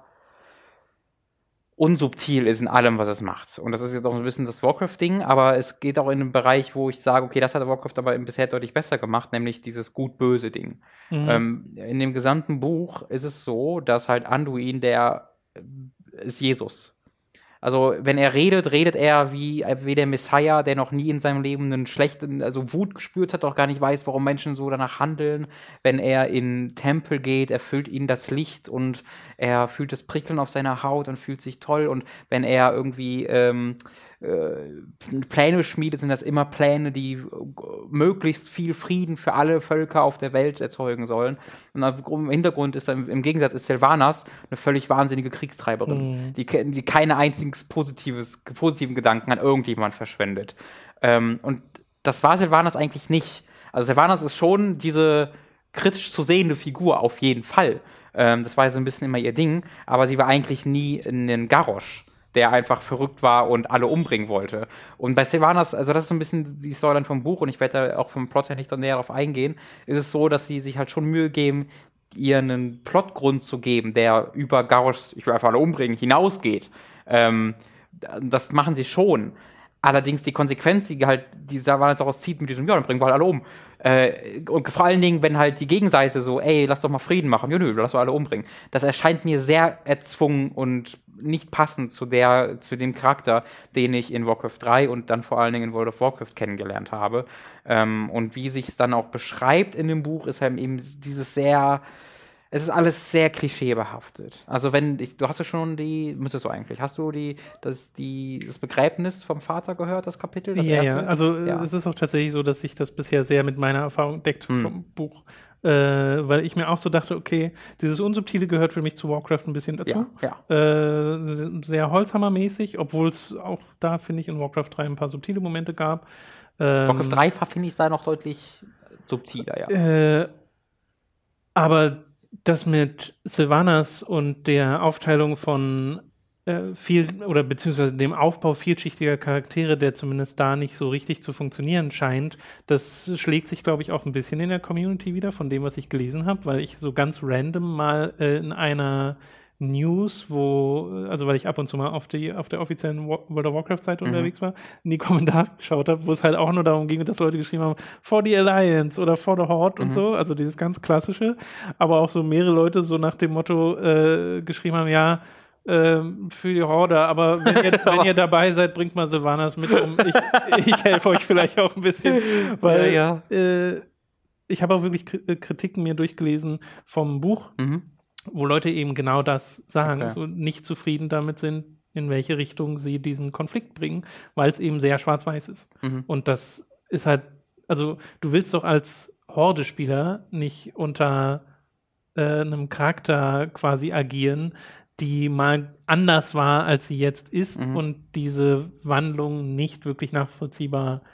unsubtil ist in allem, was es macht. Und das ist jetzt auch so ein bisschen das Warcraft-Ding, aber es geht auch in einen Bereich, wo ich sage, okay, das hat Warcraft aber bisher deutlich besser gemacht, nämlich dieses gut-böse Ding. Mhm. Ähm, in dem gesamten Buch ist es so, dass halt Anduin, der äh, ist Jesus. Also, wenn er redet, redet er wie, wie der Messiah, der noch nie in seinem Leben einen schlechten, also Wut gespürt hat, auch gar nicht weiß, warum Menschen so danach handeln. Wenn er in Tempel geht, erfüllt ihn das Licht und er fühlt das Prickeln auf seiner Haut und fühlt sich toll. Und wenn er irgendwie ähm, äh, Pläne schmiedet, sind das immer Pläne, die äh, möglichst viel Frieden für alle Völker auf der Welt erzeugen sollen. Und im Hintergrund ist dann, im Gegensatz ist Sylvanas eine völlig wahnsinnige Kriegstreiberin, die, ke- die keine einzigen positives, positiven Gedanken an irgendjemand verschwendet. Ähm, und das war Sylvanas eigentlich nicht. Also Sylvanas ist schon diese kritisch zu sehende Figur, auf jeden Fall. Ähm, das war ja so ein bisschen immer ihr Ding, aber sie war eigentlich nie ein Garrosch der einfach verrückt war und alle umbringen wollte. Und bei Sylvanas, also das ist so ein bisschen die Storyline vom Buch und ich werde da auch vom Plot her nicht näher darauf eingehen, ist es so, dass sie sich halt schon Mühe geben, ihr einen Plotgrund zu geben, der über Garroschs, ich will einfach alle umbringen, hinausgeht. Ähm, das machen sie schon. Allerdings die Konsequenz, die halt die Sylvanas daraus zieht mit diesem, ja, dann bringen wir halt alle um. Äh, und vor allen Dingen, wenn halt die Gegenseite so, ey, lass doch mal Frieden machen. Ja, nö, lass wir alle umbringen. Das erscheint mir sehr erzwungen und nicht passend zu der, zu dem Charakter, den ich in Warcraft 3 und dann vor allen Dingen in World of Warcraft kennengelernt habe. Ähm, und wie sich es dann auch beschreibt in dem Buch, ist halt eben dieses sehr, es ist alles sehr klischeebehaftet. Also wenn, ich, du hast ja schon die, müsstest du eigentlich, hast du die, das, die, das Begräbnis vom Vater gehört, das Kapitel? Das ja, erste? ja. Also äh, Ja. es ist auch tatsächlich so, dass sich das bisher sehr mit meiner Erfahrung deckt Hm. vom Buch. Äh, weil ich mir auch so dachte, okay, dieses Unsubtile gehört für mich zu Warcraft ein bisschen dazu. Ja, Äh, se- sehr Holzhammer-mäßig, obwohl es auch da, finde ich, in Warcraft 3 ein paar subtile Momente gab. Ähm, Warcraft 3 finde ich da noch deutlich subtiler, ja. Äh, aber das mit Sylvanas und der Aufteilung von äh, viel oder beziehungsweise dem Aufbau vielschichtiger Charaktere, der zumindest da nicht so richtig zu funktionieren scheint, das schlägt sich, glaube ich, auch ein bisschen in der Community wieder, von dem, was ich gelesen habe, weil ich so ganz random mal äh, in einer News, wo, also weil ich ab und zu mal auf, die, auf der offiziellen World of Warcraft-Seite unterwegs war, in die Kommentare *laughs* geschaut habe, wo es halt auch nur darum ging, dass Leute geschrieben haben, for the Alliance oder for the Horde und so, also dieses ganz klassische, aber auch so mehrere Leute so nach dem Motto äh, geschrieben haben, ja, ähm, für die Horde, aber wenn ihr, *laughs* wenn ihr dabei seid, bringt mal Silvanas mit um. Ich, *laughs* ich helfe euch vielleicht auch ein bisschen, weil Ja, Äh, ich habe auch wirklich äh, Kritiken mir durchgelesen vom Buch, Mhm. Wo Leute eben genau das sagen, Okay. so nicht zufrieden damit sind, in welche Richtung sie diesen Konflikt bringen, weil es eben sehr schwarz-weiß ist. Mhm. Und das ist halt, also du willst doch als Horde-Spieler nicht unter äh, einem Charakter quasi agieren, die mal anders war, als sie jetzt ist Mhm. und diese Wandlung nicht wirklich nachvollziehbar äh,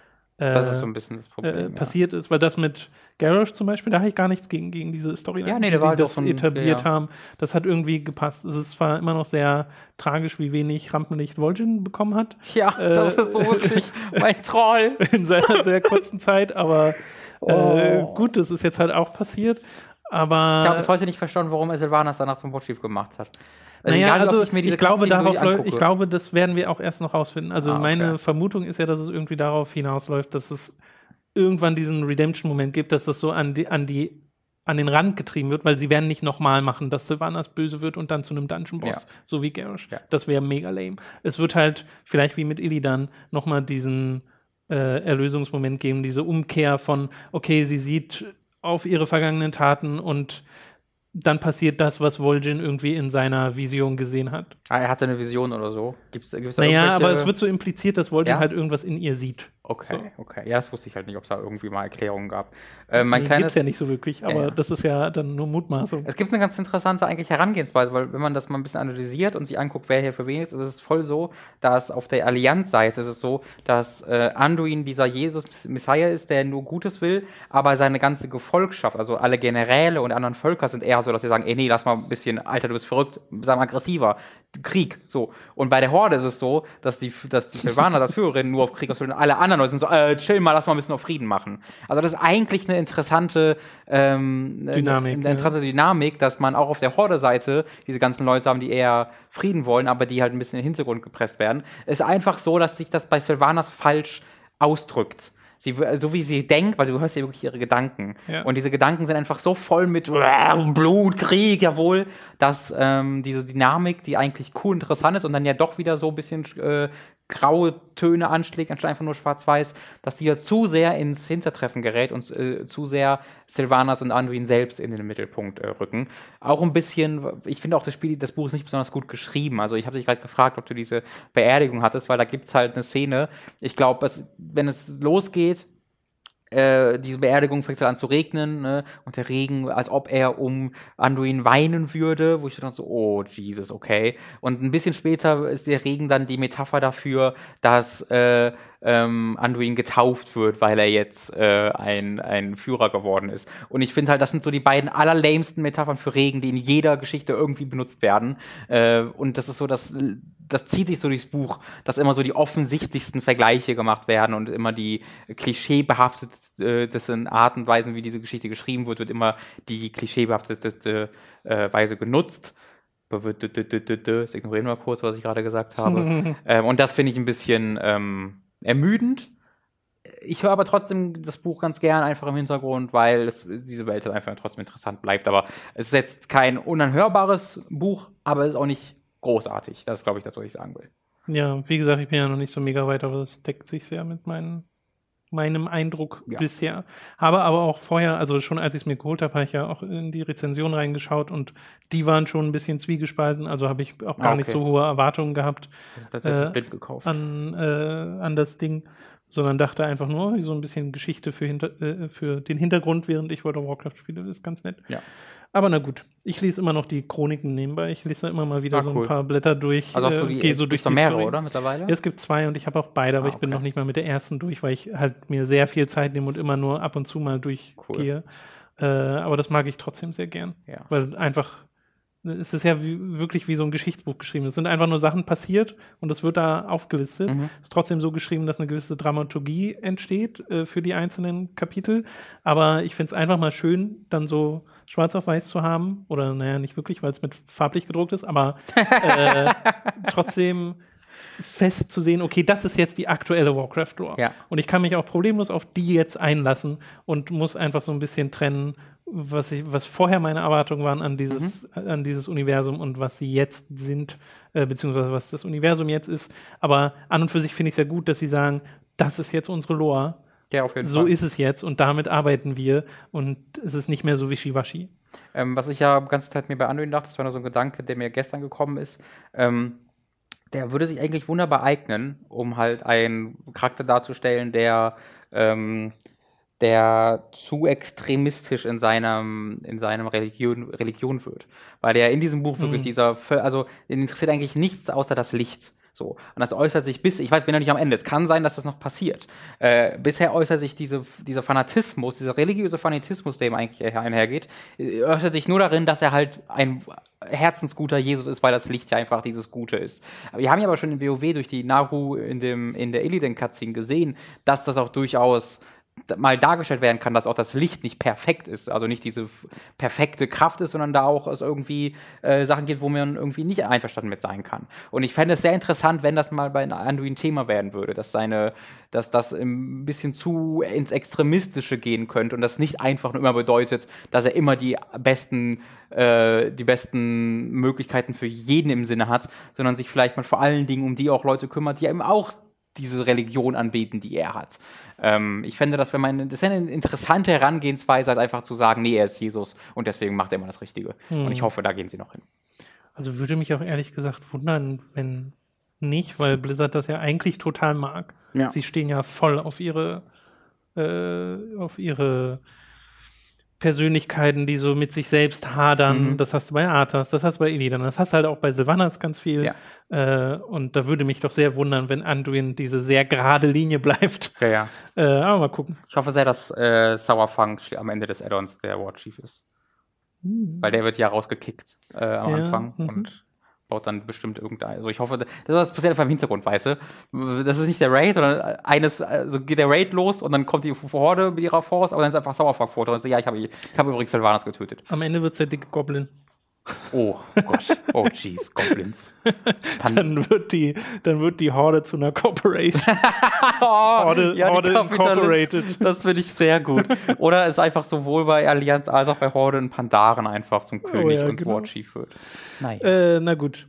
Das ist so ein bisschen das Problem. äh, ja. passiert ist, weil das mit Garrosh zum Beispiel, da habe ich gar nichts gegen, gegen diese Story, Ja, nee, der sie war halt das so ein- etabliert ja. haben. Das hat irgendwie gepasst. Es ist zwar immer noch sehr tragisch, wie wenig Rampenlicht Vol'jin bekommen hat Ja, das Äh, ist so wirklich *laughs* mein Troll. in seiner sehr kurzen Zeit, aber *laughs* äh, Oh. gut, das ist jetzt halt auch passiert. Aber Ich habe bis heute nicht verstanden, warum er Sylvanas danach zum Watchchief gemacht hat. Also naja, egal, also ich ich glaube, darauf läuft, ich glaube, das werden wir auch erst noch rausfinden. Also Ah, okay. meine Vermutung ist ja, dass es irgendwie darauf hinausläuft, dass es irgendwann diesen Redemption-Moment gibt, dass das so an die, an die an den Rand getrieben wird, weil sie werden nicht nochmal machen, dass Sylvanas böse wird und dann zu einem Dungeon-Boss, Ja. so wie Garrosh. Ja. Das wäre mega lame. Es wird halt vielleicht wie mit Illidan nochmal diesen äh, Erlösungsmoment geben, diese Umkehr von, okay, sie sieht auf ihre vergangenen Taten und dann passiert das, was Vol'jin irgendwie in seiner Vision gesehen hat. Ah, er hatte eine Vision oder so. Gibt's, gibt's da Naja, aber es wird so impliziert, dass Vol'jin Ja? halt irgendwas in ihr sieht. Okay, okay. Ja, das wusste ich halt nicht, ob es da irgendwie mal Erklärungen gab. Äh, mein Nee, kleines, Gibt's ja nicht so wirklich, aber Ja. das ist ja dann nur Mutmaßung. Es gibt eine ganz interessante eigentlich Herangehensweise, weil wenn man das mal ein bisschen analysiert und sich anguckt, wer hier für wen ist, ist es voll so, dass auf der Allianz-Seite ist es so, dass äh, Anduin dieser Jesus Messiah ist, der nur Gutes will, aber seine ganze Gefolgschaft, also alle Generäle und anderen Völker sind eher so, dass sie sagen, ey nee, lass mal ein bisschen, Alter, du bist verrückt, sei mal aggressiver, Krieg, so. Und bei der Horde ist es so, dass die, dass die Silvaner, der Führerin, nur auf Krieg aus alle anderen Leute sind so, äh, chill mal, lass mal ein bisschen auf Frieden machen. Also das ist eigentlich eine interessante ähm, Dynamik, Eine, eine ja. interessante Dynamik, dass man auch auf der Horde-Seite diese ganzen Leute haben, die eher Frieden wollen, aber die halt ein bisschen in den Hintergrund gepresst werden. Es ist einfach so, dass sich das bei Sylvanas falsch ausdrückt. Sie, so wie sie denkt, weil du hörst ja wirklich ihre Gedanken. Ja. Und diese Gedanken sind einfach so voll mit Blut, Krieg, jawohl, dass ähm, diese Dynamik, die eigentlich cool interessant ist und dann ja doch wieder so ein bisschen äh, graue Töne anschlägt, anstatt einfach nur schwarz-weiß, dass die ja zu sehr ins Hintertreffen gerät und äh, zu sehr Sylvanas und Anduin selbst in den Mittelpunkt äh, rücken. Auch ein bisschen, ich finde auch das Spiel, das Buch ist nicht besonders gut geschrieben. Also ich habe dich gerade gefragt, ob du diese Beerdigung hattest, weil da gibt es halt eine Szene. Ich glaube, wenn es losgeht, äh, diese Beerdigung fängt halt an zu regnen ne? und der Regen, als ob er um Anduin weinen würde, wo ich dann so, oh Jesus, okay. Und ein bisschen später ist der Regen dann die Metapher dafür, dass äh, ähm, Anduin getauft wird, weil er jetzt äh, ein, ein Führer geworden ist. Und ich finde halt, das sind so die beiden allerlamesten Metaphern für Regen, die in jeder Geschichte irgendwie benutzt werden. Äh, und das ist so, dass das zieht sich so durchs Buch, dass immer so die offensichtlichsten Vergleiche gemacht werden und immer die klischeebehaftetsten Arten und Weisen, wie diese Geschichte geschrieben wird, wird immer die klischeebehaftete äh, Weise genutzt. Das ignorieren wir kurz, was ich gerade gesagt habe. *laughs* ähm, und das finde ich ein bisschen ähm, ermüdend. Ich höre aber trotzdem das Buch ganz gern einfach im Hintergrund, weil es, diese Welt halt einfach trotzdem interessant bleibt. Aber es ist jetzt kein unanhörbares Buch, aber es ist auch nicht großartig. Das ist, glaube ich, das, was ich sagen will. Ja, wie gesagt, ich bin ja noch nicht so mega weit, aber es deckt sich sehr mit meinen, meinem Eindruck Ja. bisher. Habe aber auch vorher, also schon als ich es mir geholt habe, habe ich ja auch in die Rezension reingeschaut und die waren schon ein bisschen zwiegespalten, also habe ich auch gar Ah, nicht okay. so hohe Erwartungen gehabt Tatsächlich Äh, blind gekauft. an, äh, an das Ding, sondern dachte einfach nur, so ein bisschen Geschichte für, hinter, äh, für den Hintergrund, während ich World of Warcraft spiele, das ist ganz nett. Ja. Aber na gut, ich lese immer noch die Chroniken nebenbei. Ich lese immer mal wieder Ah, so cool. ein paar Blätter durch. Also hast du äh, die, gehe so durch die mehrere, Story. oder, mittlerweile? Ja, es gibt zwei und ich habe auch beide, aber Ah, ich bin okay. noch nicht mal mit der ersten durch, weil ich halt mir sehr viel Zeit nehme und immer nur ab und zu mal durchgehe. Äh, aber das mag ich trotzdem sehr gern. Ja. Weil einfach, es ist ja wie, wirklich wie so ein Geschichtsbuch geschrieben. Es sind einfach nur Sachen passiert und es wird da aufgelistet. Mhm. Es ist trotzdem so geschrieben, dass eine gewisse Dramaturgie entsteht äh, für die einzelnen Kapitel. Aber ich finde es einfach mal schön, dann so schwarz auf weiß zu haben. Oder naja, nicht wirklich, weil es mit farblich gedruckt ist, aber *laughs* äh, trotzdem fest zu sehen, okay, das ist jetzt die aktuelle Warcraft-Lore. Ja. Und ich kann mich auch problemlos auf die jetzt einlassen und muss einfach so ein bisschen trennen, was, ich, was vorher meine Erwartungen waren an dieses, Mhm. an dieses Universum und was sie jetzt sind, äh, beziehungsweise was das Universum jetzt ist. Aber an und für sich finde ich sehr gut, dass sie sagen, das ist jetzt unsere Lore. Ja, auf jeden So Fall. ist es jetzt und damit arbeiten wir und es ist nicht mehr so wischiwaschi. Ähm, was ich ja die ganze Zeit mir bei Anduin dachte, das war nur so ein Gedanke, der mir gestern gekommen ist. Ähm, der würde sich eigentlich wunderbar eignen, um halt einen Charakter darzustellen, der, ähm, der zu extremistisch in seinem, in seinem Religion, Religion wird. Weil der in diesem Buch wirklich dieser, vö- also den interessiert eigentlich nichts außer das Licht. So. Und das äußert sich bis, ich weiß, bin noch nicht am Ende. Es kann sein, dass das noch passiert. Äh, bisher äußert sich diese, dieser Fanatismus, dieser religiöse Fanatismus, der ihm eigentlich her- einhergeht, äh, äußert sich nur darin, dass er halt ein herzensguter Jesus ist, weil das Licht ja einfach dieses Gute ist. Wir haben ja aber schon in WoW durch die Nahu in, dem, in der Illidan-Cutscene gesehen, dass das auch durchaus mal dargestellt werden kann, dass auch das Licht nicht perfekt ist, also nicht diese perfekte Kraft ist, sondern da auch es irgendwie äh, Sachen gibt, wo man irgendwie nicht einverstanden mit sein kann. Und ich fände es sehr interessant, wenn das mal bei Anduin Thema werden würde, dass seine, dass das ein bisschen zu ins Extremistische gehen könnte und das nicht einfach nur immer bedeutet, dass er immer die besten, äh, die besten Möglichkeiten für jeden im Sinne hat, sondern sich vielleicht mal vor allen Dingen um die auch Leute kümmert, die eben auch diese Religion anbeten, die er hat. Ähm, ich fände das, wenn man, das wäre eine interessante Herangehensweise, als einfach zu sagen, nee, er ist Jesus und deswegen macht er immer das Richtige. Und ich hoffe, da gehen sie noch hin. Also würde mich auch ehrlich gesagt wundern, wenn nicht, weil Blizzard das ja eigentlich total mag. Ja. Sie stehen ja voll auf ihre, äh, auf ihre Persönlichkeiten, die so mit sich selbst hadern. Mhm. Das hast du bei Arthas, das hast du bei Illidan, das hast du halt auch bei Sylvanas ganz viel. Ja. Äh, und da würde mich doch sehr wundern, wenn Anduin diese sehr gerade Linie bleibt. Ja, ja. Äh, aber mal gucken. Ich hoffe sehr, dass äh, Sauerfang am Ende des Add-ons der War Chief ist. Weil der wird ja rausgekickt äh, am Ja, Anfang mhm. und baut dann bestimmt irgendein. Also ich hoffe, das das passiert einfach im Hintergrund, weißt du? Das ist nicht der Raid, sondern eines, also geht der Raid los und dann kommt die Horde mit ihrer Force, aber dann ist einfach Sauerfang-Foto und so, ja, ich habe ich hab übrigens Sylvanas getötet. Am Ende wird es der dicke Goblin. Oh Gott. Oh jeez, Goblins. Pan Dann wird die, dann wird die Horde zu einer Corporation. *laughs* Horde, Ja, Horde. Incorporated. Das finde ich sehr gut. Oder es einfach sowohl bei Allianz als auch bei Horde ein Pandaren einfach zum König ja, und genau. War Chief wird. Nein. Äh, na gut.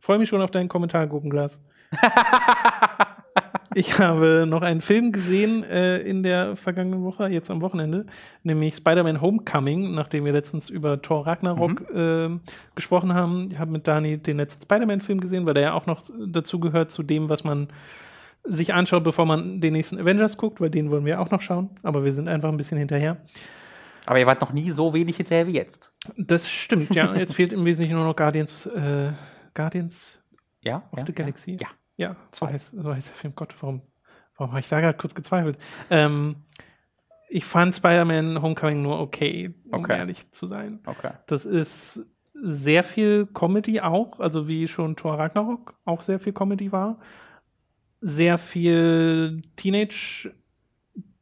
Freue mich schon auf deinen Kommentar, Gurkenglas. *laughs* ich habe noch einen Film gesehen äh, in der vergangenen Woche, jetzt am Wochenende, nämlich Spider-Man Homecoming, nachdem wir letztens über Thor Ragnarok äh, gesprochen haben. Ich habe mit Dani den letzten Spider-Man-Film gesehen, weil der ja auch noch dazu gehört zu dem, was man sich anschaut, bevor man den nächsten Avengers guckt, weil den wollen wir auch noch schauen. Aber wir sind einfach ein bisschen hinterher. Aber ihr wart noch nie so wenig hinterher wie jetzt. Das stimmt, ja. Jetzt *laughs* fehlt im Wesentlichen nur noch Guardians, äh, Guardians Ja? of ja, the Galaxy. Ja. Ja, so heißt, so heißt der Film. Gott, warum, warum habe ich da gerade kurz gezweifelt? Ähm, ich fand Spider-Man Homecoming nur okay, um Okay. ehrlich zu sein. Okay. Das ist sehr viel Comedy auch, also wie schon Thor Ragnarok auch sehr viel Comedy war. Sehr viel Teenage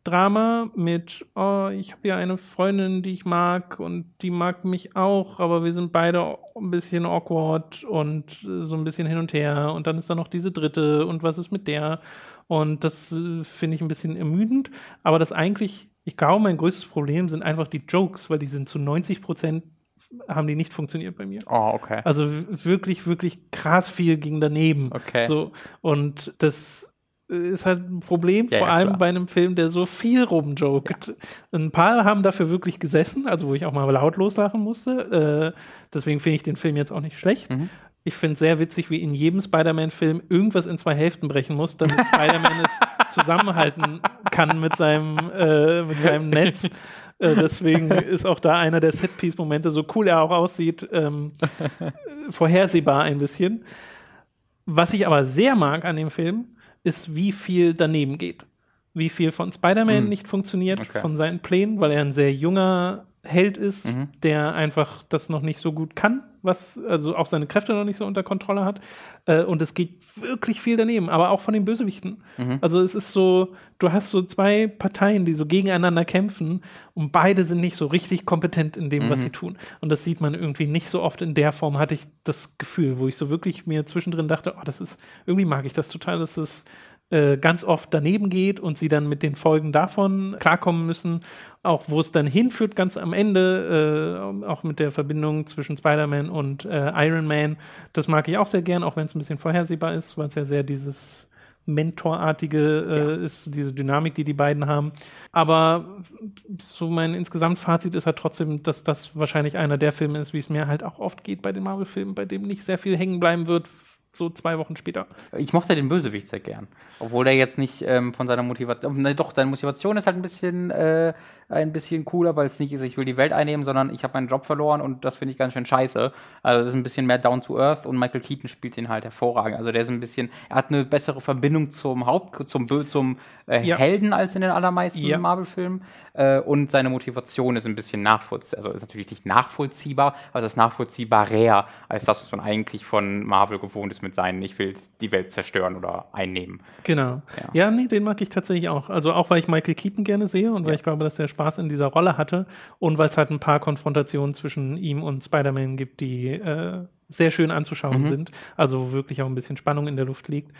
Drama mit, oh, ich habe ja eine Freundin, die ich mag und die mag mich auch, aber wir sind beide ein bisschen awkward und äh, so ein bisschen hin und her und dann ist da noch diese dritte und was ist mit der und das äh, finde ich ein bisschen ermüdend, aber das eigentlich, ich glaube, mein größtes Problem sind einfach die Jokes, weil die sind zu 90 Prozent haben die nicht funktioniert bei mir. Oh, okay. Also wirklich, wirklich krass viel ging daneben. Okay. So, und das ist halt ein Problem, Ja, vor ja, allem klar. bei einem Film, der so viel rumjokt. Ein paar haben dafür wirklich gesessen, also wo ich auch mal laut loslachen musste. Äh, deswegen finde ich den Film jetzt auch nicht schlecht. Mhm. Ich finde es sehr witzig, wie in jedem Spider-Man-Film irgendwas in zwei Hälften brechen muss, damit *laughs* Spider-Man es zusammenhalten kann mit seinem, äh, mit seinem Netz. Äh, deswegen ist auch da einer der Set-Piece-Momente, so cool er auch aussieht, ähm, äh, *laughs* vorhersehbar ein bisschen. Was ich aber sehr mag an dem Film, ist, wie viel daneben geht. Wie viel von Spider-Man Mhm. nicht funktioniert, Okay. von seinen Plänen, weil er ein sehr junger Held ist, Mhm. der einfach das noch nicht so gut kann, was also auch seine Kräfte noch nicht so unter Kontrolle hat. Äh, und es geht wirklich viel daneben, aber auch von den Bösewichten. Mhm. Also es ist so, du hast so zwei Parteien, die so gegeneinander kämpfen und beide sind nicht so richtig kompetent in dem, mhm. was sie tun. Und das sieht man irgendwie nicht so oft in der Form, hatte ich das Gefühl, wo ich so wirklich mir zwischendrin dachte, oh, das ist, irgendwie mag ich das total, das ist äh, ganz oft daneben geht und sie dann mit den Folgen davon klarkommen müssen. Auch wo es dann hinführt, ganz am Ende, äh, auch mit der Verbindung zwischen Spider-Man und äh, Iron Man. Das mag ich auch sehr gern, auch wenn es ein bisschen vorhersehbar ist, weil es ja sehr dieses Mentorartige äh, ja. ist, diese Dynamik, die die beiden haben. Aber so mein insgesamt Fazit ist halt trotzdem, dass das wahrscheinlich einer der Filme ist, wie es mir halt auch oft geht bei den Marvel-Filmen, bei dem nicht sehr viel hängen bleiben wird, so zwei Wochen später. Ich mochte den Bösewicht sehr gern. Obwohl der jetzt nicht ähm, von seiner Motivation. Ne, doch, seine Motivation ist halt ein bisschen äh, ein bisschen cooler, weil es nicht ist, ich will die Welt einnehmen, sondern ich habe meinen Job verloren und das finde ich ganz schön scheiße. Also das ist ein bisschen mehr down to earth und Michael Keaton spielt ihn halt hervorragend. Also der ist ein bisschen, er hat eine bessere Verbindung zum Haupt, zum, zum äh, ja. Helden als in den allermeisten ja. Marvel-Filmen. Äh, und seine Motivation ist ein bisschen nachvollziehbar, also ist natürlich nicht nachvollziehbar, aber es ist nachvollziehbarer als das, was man eigentlich von Marvel gewohnt ist mit seinen, ich will die Welt zerstören oder einnehmen. Genau. Ja, ja nee, den mag ich tatsächlich auch. Also auch, weil ich Michael Keaton gerne sehe und weil ich glaube, dass der Spaß in dieser Rolle hatte und weil es halt ein paar Konfrontationen zwischen ihm und Spider-Man gibt, die äh, sehr schön anzuschauen mhm. sind. Also wo wirklich auch ein bisschen Spannung in der Luft liegt.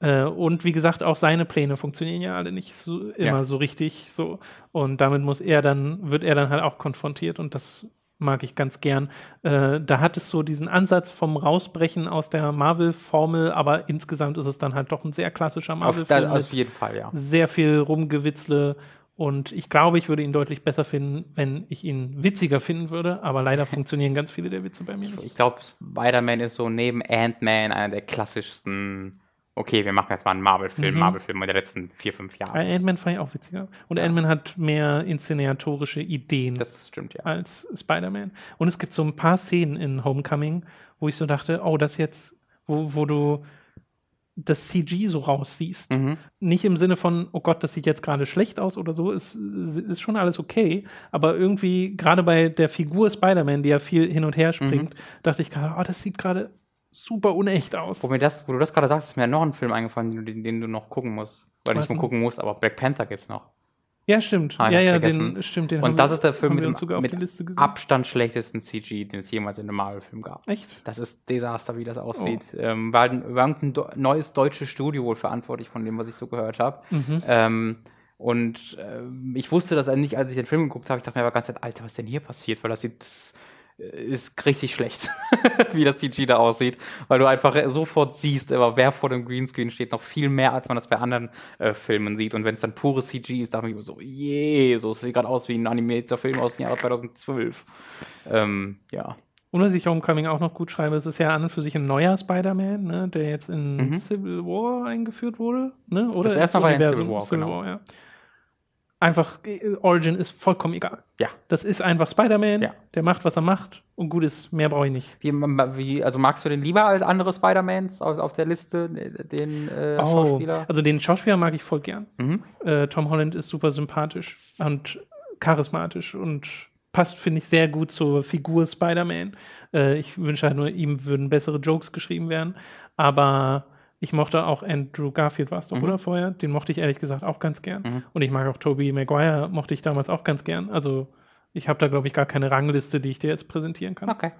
Äh, und wie gesagt, auch seine Pläne funktionieren ja alle nicht so, immer ja. so richtig so. Und damit muss er dann, wird er dann halt auch konfrontiert und das mag ich ganz gern. Äh, da hat es so diesen Ansatz vom Rausbrechen aus der Marvel-Formel, aber insgesamt ist es dann halt doch ein sehr klassischer Marvel-Film. Auf, auf jeden Fall, ja. Sehr viel Rumgewitzle und ich glaube, ich würde ihn deutlich besser finden, wenn ich ihn witziger finden würde. Aber leider *laughs* funktionieren ganz viele der Witze bei mir nicht. Ich glaube, Spider-Man ist so neben Ant-Man einer der klassischsten. Okay, wir machen jetzt mal einen Marvel-Film, mhm. Marvel-Film der letzten vier, fünf Jahre. Ant-Man fand ich auch witziger. Und ja. Ant-Man hat mehr inszenatorische Ideen das stimmt, ja. als Spider-Man. Und es gibt so ein paar Szenen in Homecoming, wo ich so dachte, oh, das jetzt, wo, wo du das CG so raussiehst. Mhm. Nicht im Sinne von, oh Gott, das sieht jetzt gerade schlecht aus oder so, ist, ist schon alles okay. Aber irgendwie, gerade bei der Figur Spider-Man, die ja viel hin und her springt, mhm. dachte ich gerade, oh, das sieht gerade super unecht aus. Wo, mir das, wo du das gerade sagst, ist mir noch ein Film eingefallen, den, den du noch gucken musst. Weil ich mal gucken muss, aber Black Panther gibt's noch. Ja, stimmt. Ah, ja, ja, den, stimmt. Den und das ist der Film mit dem mit Abstand schlechtesten CG, den es jemals in einem Marvel-Film gab. Echt? Das ist Desaster, wie das aussieht. Oh. Ähm, war, war ein neues deutsches Studio wohl verantwortlich von dem, was ich so gehört habe. Mhm. Ähm, und äh, ich wusste das nicht, als ich den Film geguckt habe. Ich dachte mir aber ganz, Alter, was ist denn hier passiert? Weil das sieht, das ist richtig schlecht, *laughs* wie das CG da aussieht, weil du einfach sofort siehst, aber wer vor dem Greenscreen steht, noch viel mehr, als man das bei anderen äh, Filmen sieht. Und wenn es dann pure CG ist, dachte ich mir so, je, so sieht gerade aus wie ein animierter Film aus dem Jahr 2012. Ähm, ja. Und was ich Homecoming auch noch gut schreibe, es ist ja an und für sich ein neuer Spider-Man, ne, der jetzt in mhm. Civil War eingeführt wurde. Ne? Oder das erste Mal bei Civil War, Civil genau. War ja einfach, äh, Origin ist vollkommen egal. Ja. Das ist einfach Spider-Man, ja. der macht, was er macht und gut ist, mehr brauche ich nicht. Wie, wie, also magst du den lieber als andere Spider-Mans auf, auf, der Liste, den äh, oh, Schauspieler? Also den Schauspieler mag ich voll gern. Mhm. Äh, Tom Holland ist super sympathisch und charismatisch und passt, finde ich, sehr gut zur Figur Spider-Man. Äh, ich wünsche halt nur, ihm würden bessere Jokes geschrieben werden, aber ich mochte auch Andrew Garfield, war es doch, mhm. oder vorher? Den mochte ich ehrlich gesagt auch ganz gern. Mhm. Und ich mag auch Tobey Maguire, mochte ich damals auch ganz gern. Also ich habe da, glaube ich, gar keine Rangliste, die ich dir jetzt präsentieren kann. Okay.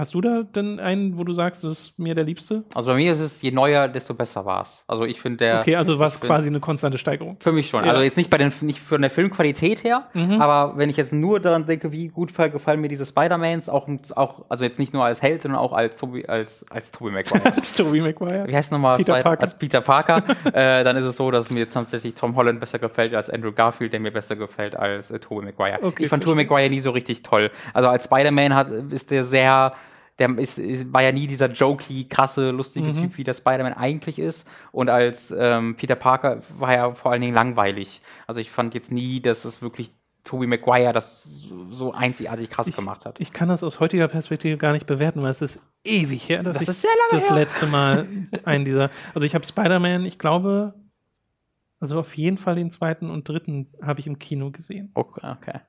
Hast du da denn einen, wo du sagst, das ist mir der Liebste? Also bei mir ist es, je neuer, desto besser war es. Also ich finde der. Okay, also war es quasi eine konstante Steigerung. Für mich schon. Ja. Also jetzt nicht bei den, nicht von der Filmqualität her, mhm. aber wenn ich jetzt nur daran denke, wie gut gefallen mir diese Spider-Mans, auch, auch, also jetzt nicht nur als Held, sondern auch als Toby, als, als Toby Maguire. *laughs* als Toby Maguire. Wie heißt nochmal? Peter Parker. Als Peter Parker. *laughs* äh, dann ist es so, dass mir jetzt tatsächlich Tom Holland besser gefällt als Andrew Garfield, der mir besser gefällt als äh, Tobey Maguire. Okay, ich fand Tobey Maguire nie so richtig toll. Also als Spider-Man ist der sehr, der ist, ist, war ja nie dieser jokey, krasse, lustige mhm. Typ, wie der Spider-Man eigentlich ist. Und als ähm, Peter Parker war er vor allen Dingen langweilig. Also ich fand jetzt nie, dass es wirklich Tobey Maguire das so einzigartig krass ich, gemacht hat. Ich kann das aus heutiger Perspektive gar nicht bewerten, weil es ist ewig her, dass das ich das her. letzte Mal *laughs* einen dieser. Also ich habe Spider-Man, ich glaube, also auf jeden Fall den zweiten und dritten habe ich im Kino gesehen. Okay.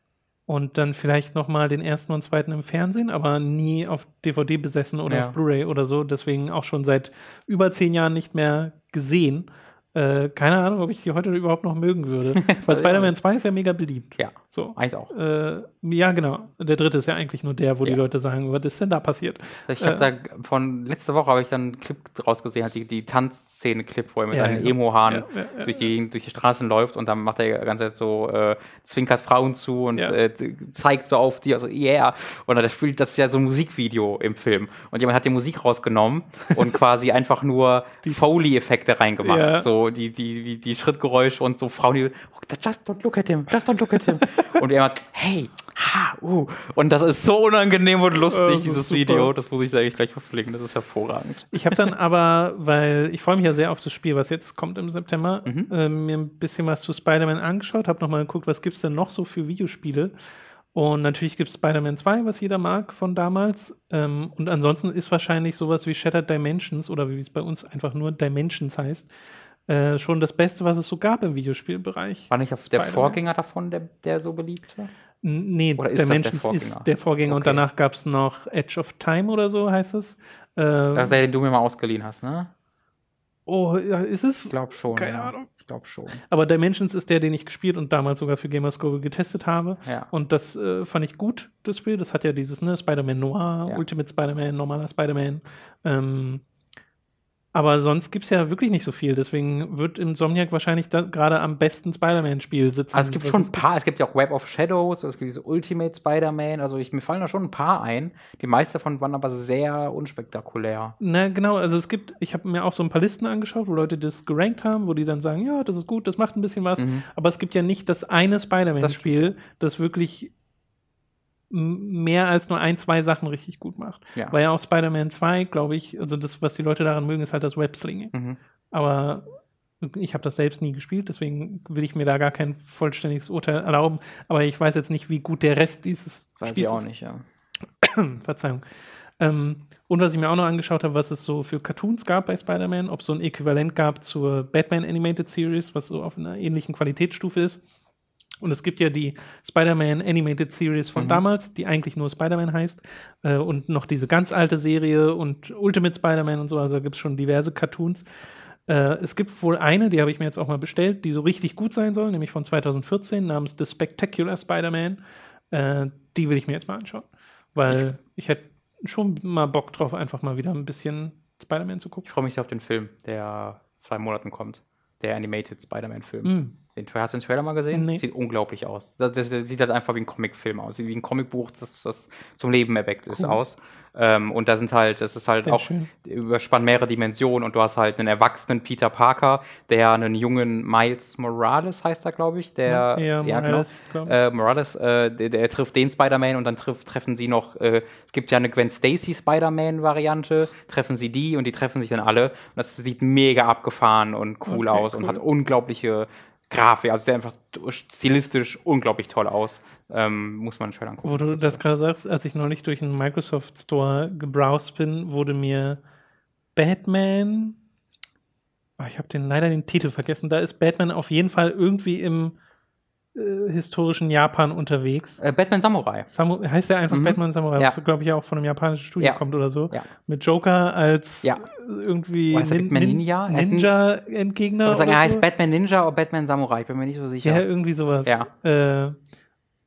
Und dann vielleicht noch mal den ersten und zweiten im Fernsehen, aber nie auf DVD besessen oder Ja. auf Blu-ray oder so. Deswegen auch schon seit über zehn Jahren nicht mehr gesehen. Äh, keine Ahnung, ob ich die heute überhaupt noch mögen würde. *laughs* Weil Spider-Man 2 ist ja mega beliebt. Ja, So. eins auch. Äh, ja, genau. Der dritte ist ja eigentlich nur der, wo die Ja. Leute sagen, was ist denn da passiert? Ich habe da von letzte Woche habe ich dann einen Clip draus gesehen, hat die, die Tanzszene-Clip, wo er mit Ja, seinen ja. Emo-Haaren durch, die, durch die Straßen läuft und dann macht er die ganze Zeit so, äh, zwinkert Frauen zu und äh, zeigt so auf die, also yeah. Und dann spielt das ja so ein Musikvideo im Film. Und jemand hat die Musik rausgenommen und *laughs* quasi einfach nur Foley-Effekte reingemacht. Ja. So die, die, die, Schrittgeräusche und so Frauen, die, oh, just don't look at him, just don't look at him. und er hat, hey, ha, uh. Und das ist so unangenehm und lustig, Oh, ist dieses super. Video. Das muss ich eigentlich gleich verpflegen. Das ist hervorragend. Ich habe dann aber, weil ich freue mich ja sehr auf das Spiel, was jetzt kommt im September, Mhm. äh, mir ein bisschen was zu Spider-Man angeschaut, habe nochmal geguckt, was gibt's denn noch so für Videospiele. Und natürlich gibt's Spider-Man 2, was jeder mag von damals. Ähm, und ansonsten ist wahrscheinlich sowas wie Shattered Dimensions oder wie es bei uns einfach nur Dimensions heißt, äh, schon das Beste, was es so gab im Videospielbereich. War nicht das der Vorgänger davon, der, der so beliebt war? Nee, Oder ist der Dimensions Vorgänger? ist der Vorgänger und Okay. danach gab's noch Edge of Time oder so heißt es. Äh, Das ist der, den du mir mal ausgeliehen hast, ne? oh, ist es? Ich glaube schon. Keine ja. Ahnung. Ich glaube schon. Aber Dimensions ist der, den ich gespielt und damals sogar für Gamerscore getestet habe. Ja. Und das äh, fand ich gut, das Spiel. Das hat ja dieses, ne, Spider-Man Noir, Ja. Ultimate Spider-Man, normaler Spider-Man. Ähm, aber sonst gibt es ja wirklich nicht so viel. Deswegen wird Insomniac wahrscheinlich da gerade am besten Spider-Man-Spiel sitzen. Also es gibt schon ein paar, es gibt ja auch Web of Shadows, es gibt diese Ultimate Spider-Man, also ich, mir fallen da schon ein paar ein. Die meisten davon waren aber sehr unspektakulär. Na genau, also es gibt, ich habe mir auch so ein paar Listen angeschaut, wo Leute das gerankt haben, wo die dann sagen, ja, das ist gut, das macht ein bisschen was, aber es gibt ja nicht das eine Spider-Man-Spiel, das wirklich m- mehr als nur ein, zwei Sachen richtig gut macht. Ja. Weil ja auch Spider-Man 2, glaube ich, also das, was die Leute daran mögen, ist halt das Webslinging. Mhm. Aber ich habe das selbst nie gespielt, deswegen will ich mir da gar kein vollständiges Urteil erlauben. Aber ich weiß jetzt nicht, wie gut der Rest dieses Weiß Spiels ich auch ist. nicht, ja. *clears throat* Verzeihung. Ähm, und was ich mir auch noch angeschaut habe, was es so für Cartoons gab bei Spider-Man, ob es so ein Äquivalent gab zur Batman Animated Series, was so auf einer ähnlichen Qualitätsstufe ist. Und es gibt ja die Spider-Man Animated Series von damals, die eigentlich nur Spider-Man heißt. Äh, und noch diese ganz alte Serie und Ultimate Spider-Man und so. Also da gibt es schon diverse Cartoons. Äh, es gibt wohl eine, die habe ich mir jetzt auch mal bestellt, die so richtig gut sein soll, nämlich von 2014, namens The Spectacular Spider-Man. Äh, die will ich mir jetzt mal anschauen. Weil ich hätte schon mal Bock drauf, einfach mal wieder ein bisschen Spider-Man zu gucken. Ich freue mich sehr auf den Film, der zwei Monaten kommt. Der Animated Spider-Man-Film. Mm. Den, hast du den Trailer mal gesehen? Nee. Sieht unglaublich aus. Das, das, das sieht halt einfach wie ein Comicfilm aus. Sieht wie ein Comicbuch, das, das zum Leben erweckt ist, Cool. aus. Ähm, und da sind halt, das ist halt Sehr auch, schön. überspannt mehrere Dimensionen und du hast halt einen erwachsenen Peter Parker, der einen jungen Miles Morales heißt er, glaube ich, der, Ja, Morales, glaub ich. äh, Morales, äh, der, der trifft den Spider-Man und dann triff, treffen sie noch, äh, es gibt ja eine Gwen Stacy Spider-Man-Variante, treffen sie die und die treffen sich dann alle. Und das sieht mega abgefahren und cool Okay, aus und cool. hat unglaubliche Grafik, also sieht einfach stilistisch unglaublich toll aus. Ähm, muss man schön angucken. Wo du das gerade sagst, als ich neulich durch den Microsoft Store gebrowst bin, wurde mir Batman. Ah, ich habe den leider den Titel vergessen. Da ist Batman auf jeden Fall irgendwie im äh, historischen Japan unterwegs. Äh, Batman Samurai. Samu heißt der einfach Mhm. Batman Samurai, Ja. was glaube ich auch von einem japanischen Studio Ja. kommt oder so. Ja. Mit Joker als Ja. irgendwie Oh, er Batman Ninja? Er ein- Ninja-Endgegner. Ich würde sagen, oder er heißt so. Batman Ninja oder Batman Samurai, ich bin mir nicht so sicher. Ja, irgendwie sowas. Ja. Äh,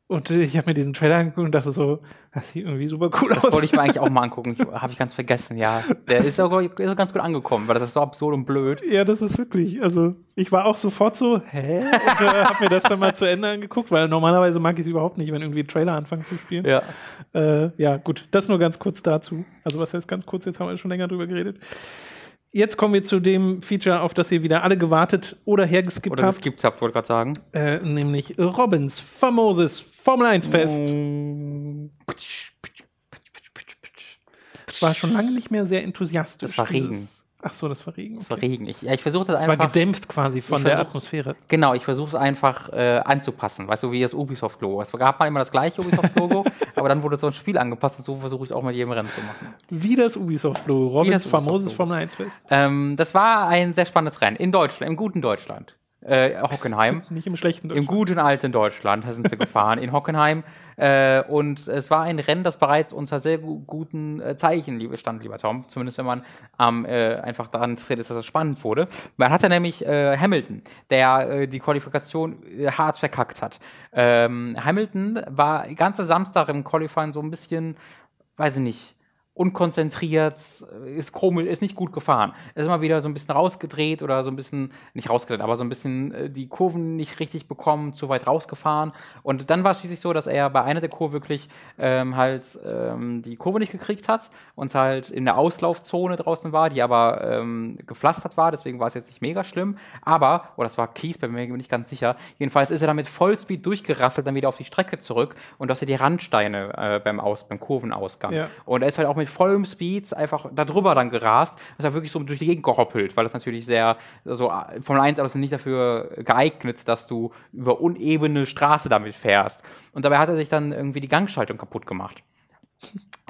und ich habe mir diesen Trailer angeguckt und dachte so, das sieht irgendwie super cool Das aus. wollte ich mir eigentlich auch mal angucken. Habe ich ganz vergessen, ja. Der ist auch, ist auch ganz gut angekommen, weil das ist so absurd und blöd. Ja, das ist wirklich. Also, ich war auch sofort so, hä? Und äh, habe mir das dann mal zu Ende angeguckt, weil normalerweise mag ich es überhaupt nicht, wenn irgendwie Trailer anfangen zu spielen. Ja. Äh, ja, gut. Das nur ganz kurz dazu. Also, was heißt ganz kurz? Jetzt haben wir schon länger drüber geredet. Jetzt kommen wir zu dem Feature, auf das ihr wieder alle gewartet oder hergeskippt Oder habt, geskippt habt, wollte gerade sagen. äh, nämlich Robins famoses Formel 1 Fest. War schon lange nicht mehr sehr enthusiastisch. Das war Regen. dieses- Ach so, das war Regen. Es war Okay. Regen. Ich, ja, ich versuche das Das war einfach. gedämpft quasi von der versuch- Atmosphäre. Genau, ich versuche es einfach äh, anzupassen. Weißt du, wie das Ubisoft-Logo. Es gab mal immer das gleiche Ubisoft-Logo, *laughs* aber dann wurde so ein Spiel angepasst und so versuche ich es auch mit jedem Rennen zu machen. Wie das Ubisoft-Logo. Robins das famoses. Formel 1 Fest. Ähm, das war ein sehr spannendes Rennen in Deutschland, im guten Deutschland. Äh, Hockenheim. *laughs* Nicht im schlechten Deutschland. Im guten alten Deutschland sind sie gefahren, in Hockenheim. Äh, und es war ein Rennen, das bereits unter sehr guten äh, Zeichen stand, lieber Tom. Zumindest wenn man ähm, äh, einfach daran interessiert ist, dass es spannend wurde. Man hatte nämlich äh, Hamilton, der äh, die Qualifikation äh, hart verkackt hat. Ähm, Hamilton war ganze Samstag im Qualifying so ein bisschen, weiß ich nicht, unkonzentriert, ist komisch, ist nicht gut gefahren. Ist immer wieder so ein bisschen rausgedreht oder so ein bisschen, nicht rausgedreht, aber so ein bisschen äh, die Kurven nicht richtig bekommen, zu weit rausgefahren. Und dann war es schließlich so, dass er bei einer der Kurven wirklich ähm, halt ähm, die Kurve nicht gekriegt hat und halt in der Auslaufzone draußen war, die aber ähm, gepflastert war, deswegen war es jetzt nicht mega schlimm. Aber, oder oh, das war Kies, bei mir bin ich ganz sicher, jedenfalls ist er dann mit Vollspeed durchgerasselt, dann wieder auf die Strecke zurück und du hast ja die Randsteine äh, beim, Aus, beim Kurvenausgang. Ja. Und er ist halt auch mit mit vollem Speed einfach darüber dann gerast. Das ist wirklich so durch die Gegend gehoppelt, weil das natürlich sehr, also Formel 1 aber sind nicht dafür geeignet, dass du über unebene Straße damit fährst. Und dabei hat er sich dann irgendwie die Gangschaltung kaputt gemacht.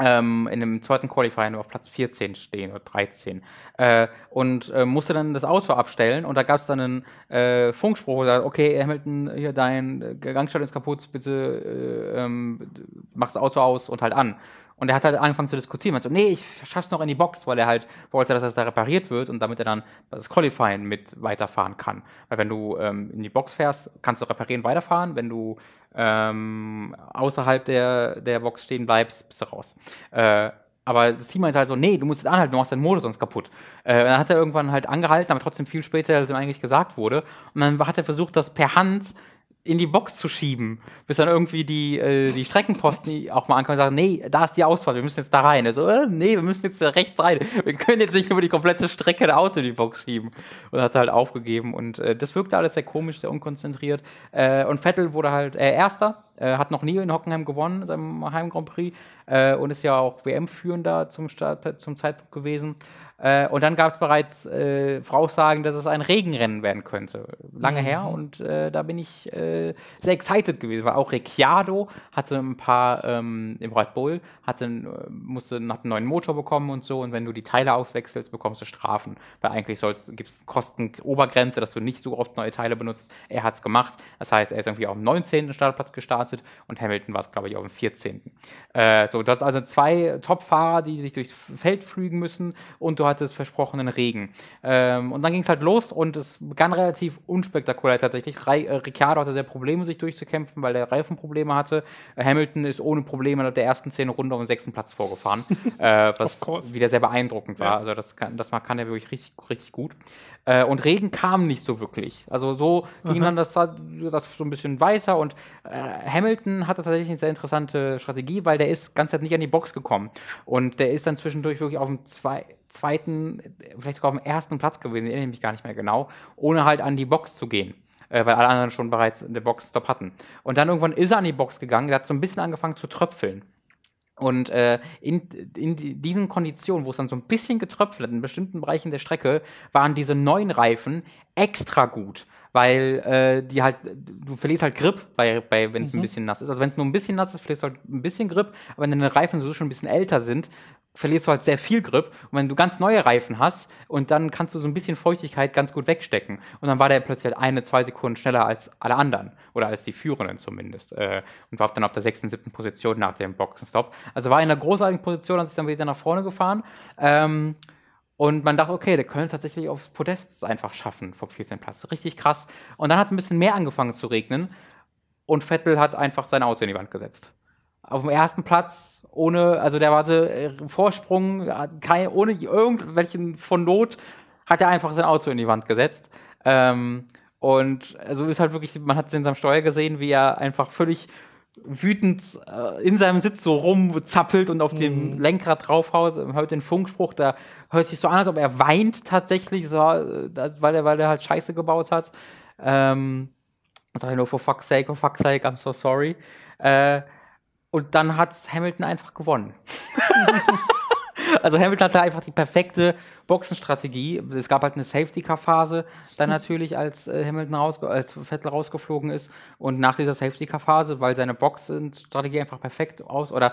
Ähm, in dem zweiten Qualifier nur auf Platz 14 stehen oder 13 äh, und äh, musste dann das Auto abstellen und da gab es dann einen äh, Funkspruch, wo sagt, okay, Hamilton, hier dein Gangschaltung ist kaputt, bitte äh, ähm, mach das Auto aus und halt an. Und er hat halt angefangen zu diskutieren. so, nee, ich schaff's noch in die Box, weil er halt wollte, dass das da repariert wird und damit er dann das Qualifying mit weiterfahren kann. Weil wenn du ähm, in die Box fährst, kannst du reparieren, weiterfahren. Wenn du ähm, außerhalb der, der Box stehen bleibst, bist du raus. Äh, aber das Team meinte halt so, nee, du musst jetzt anhalten, du machst deinen Motor sonst kaputt. Äh, dann hat er irgendwann halt angehalten, aber trotzdem viel später, als ihm eigentlich gesagt wurde. Und dann hat er versucht, das per Hand in die Box zu schieben, bis dann irgendwie die, äh, die Streckenposten auch mal ankommen und sagen, nee, da ist die Ausfahrt, wir müssen jetzt da rein. Also, äh, nee, wir müssen jetzt rechts rein. Wir können jetzt nicht über die komplette Strecke der Auto in die Box schieben. Und hat halt aufgegeben. Und äh, das wirkte alles sehr komisch, sehr unkonzentriert. Äh, und Vettel wurde halt äh, Erster, äh, hat noch nie in Hockenheim gewonnen, seinem Heim Grand Prix, äh, und ist ja auch WM-Führender zum, zum Zeitpunkt gewesen. Äh, und dann gab es bereits äh, Voraussagen, dass es ein Regenrennen werden könnte. Lange mhm. her und äh, da bin ich äh, sehr excited gewesen, weil auch Ricciardo hatte ein paar ähm, im Red Bull, hatte, äh, musste, hat einen neuen Motor bekommen und so. Und wenn du die Teile auswechselst, bekommst du Strafen. Weil eigentlich gibt es Kostenobergrenze, dass du nicht so oft neue Teile benutzt. Er hat es gemacht. Das heißt, er ist irgendwie auf dem 19. Startplatz gestartet und Hamilton war es, glaube ich, auf dem 14. Äh, so, du hast also zwei Top-Fahrer, die sich durchs Feld flügen müssen und du du hattest versprochenen Regen. Ähm, und dann ging es halt los und es begann relativ unspektakulär tatsächlich. Re äh, Ricciardo hatte sehr Probleme, sich durchzukämpfen, weil er Reifenprobleme hatte. Äh, Hamilton ist ohne Probleme der ersten zehn Runden auf den sechsten Platz vorgefahren, *laughs* äh, was wieder sehr beeindruckend war. Ja. Also das kann, das kann er wirklich richtig, richtig gut. Äh, und Regen kam nicht so wirklich. Also so ging dann das, das so ein bisschen weiter und äh, Hamilton hatte tatsächlich eine sehr interessante Strategie, weil der ist ganz nicht an die Box gekommen. Und der ist dann zwischendurch wirklich auf dem zwei, zweiten, vielleicht sogar auf dem ersten Platz gewesen, erinnere ich mich gar nicht mehr genau, ohne halt an die Box zu gehen äh, weil alle anderen schon bereits in der Box Stop hatten. Und dann irgendwann ist er an die Box gegangen, der hat so ein bisschen angefangen zu tröpfeln. Und äh, in, in diesen Konditionen, wo es dann so ein bisschen getröpfelt hat, in bestimmten Bereichen der Strecke, waren diese neuen Reifen extra gut. Weil äh, die halt, du verlierst halt Grip, bei, bei, wenn es mhm. ein bisschen nass ist. Also wenn es nur ein bisschen nass ist, verlierst du halt ein bisschen Grip. Aber wenn deine Reifen so schon ein bisschen älter sind, verlierst du halt sehr viel Grip. Und wenn du ganz neue Reifen hast und dann kannst du so ein bisschen Feuchtigkeit ganz gut wegstecken. Und dann war der plötzlich halt eine, zwei Sekunden schneller als alle anderen. Oder als die Führenden zumindest. Äh, und war dann auf der sechsten, siebten Position nach dem Boxenstopp. Also war in einer großartigen Position, hat sich dann wieder nach vorne gefahren. Ähm, und man dachte, okay, der könnte tatsächlich aufs Podest einfach schaffen vom 14. Platz. Richtig krass. Und dann hat ein bisschen mehr angefangen zu regnen. Und Vettel hat einfach sein Auto in die Wand gesetzt auf dem ersten Platz ohne, also der hatte äh, Vorsprung, kein, ohne irgendwelchen von Not, hat er einfach sein Auto in die Wand gesetzt. Ähm, und also ist halt wirklich, man hat es in seinem Steuer gesehen, wie er einfach völlig wütend äh, in seinem Sitz so rumzappelt und auf mhm. dem Lenkrad draufhaut, hört den Funkspruch, da hört sich so an, als ob er weint tatsächlich, so, äh, weil, er, weil er halt Scheiße gebaut hat. Ähm, sag ich nur, for fuck's sake, for fuck's sake, I'm so sorry. Äh, und dann hat Hamilton einfach gewonnen. *laughs* also Hamilton hatte einfach die perfekte Boxenstrategie. Es gab halt eine Safety-Car-Phase, dann *laughs* natürlich, als äh, Hamilton raus, als Vettel rausgeflogen ist. Und nach dieser Safety-Car-Phase, weil seine Boxenstrategie einfach perfekt aus, oder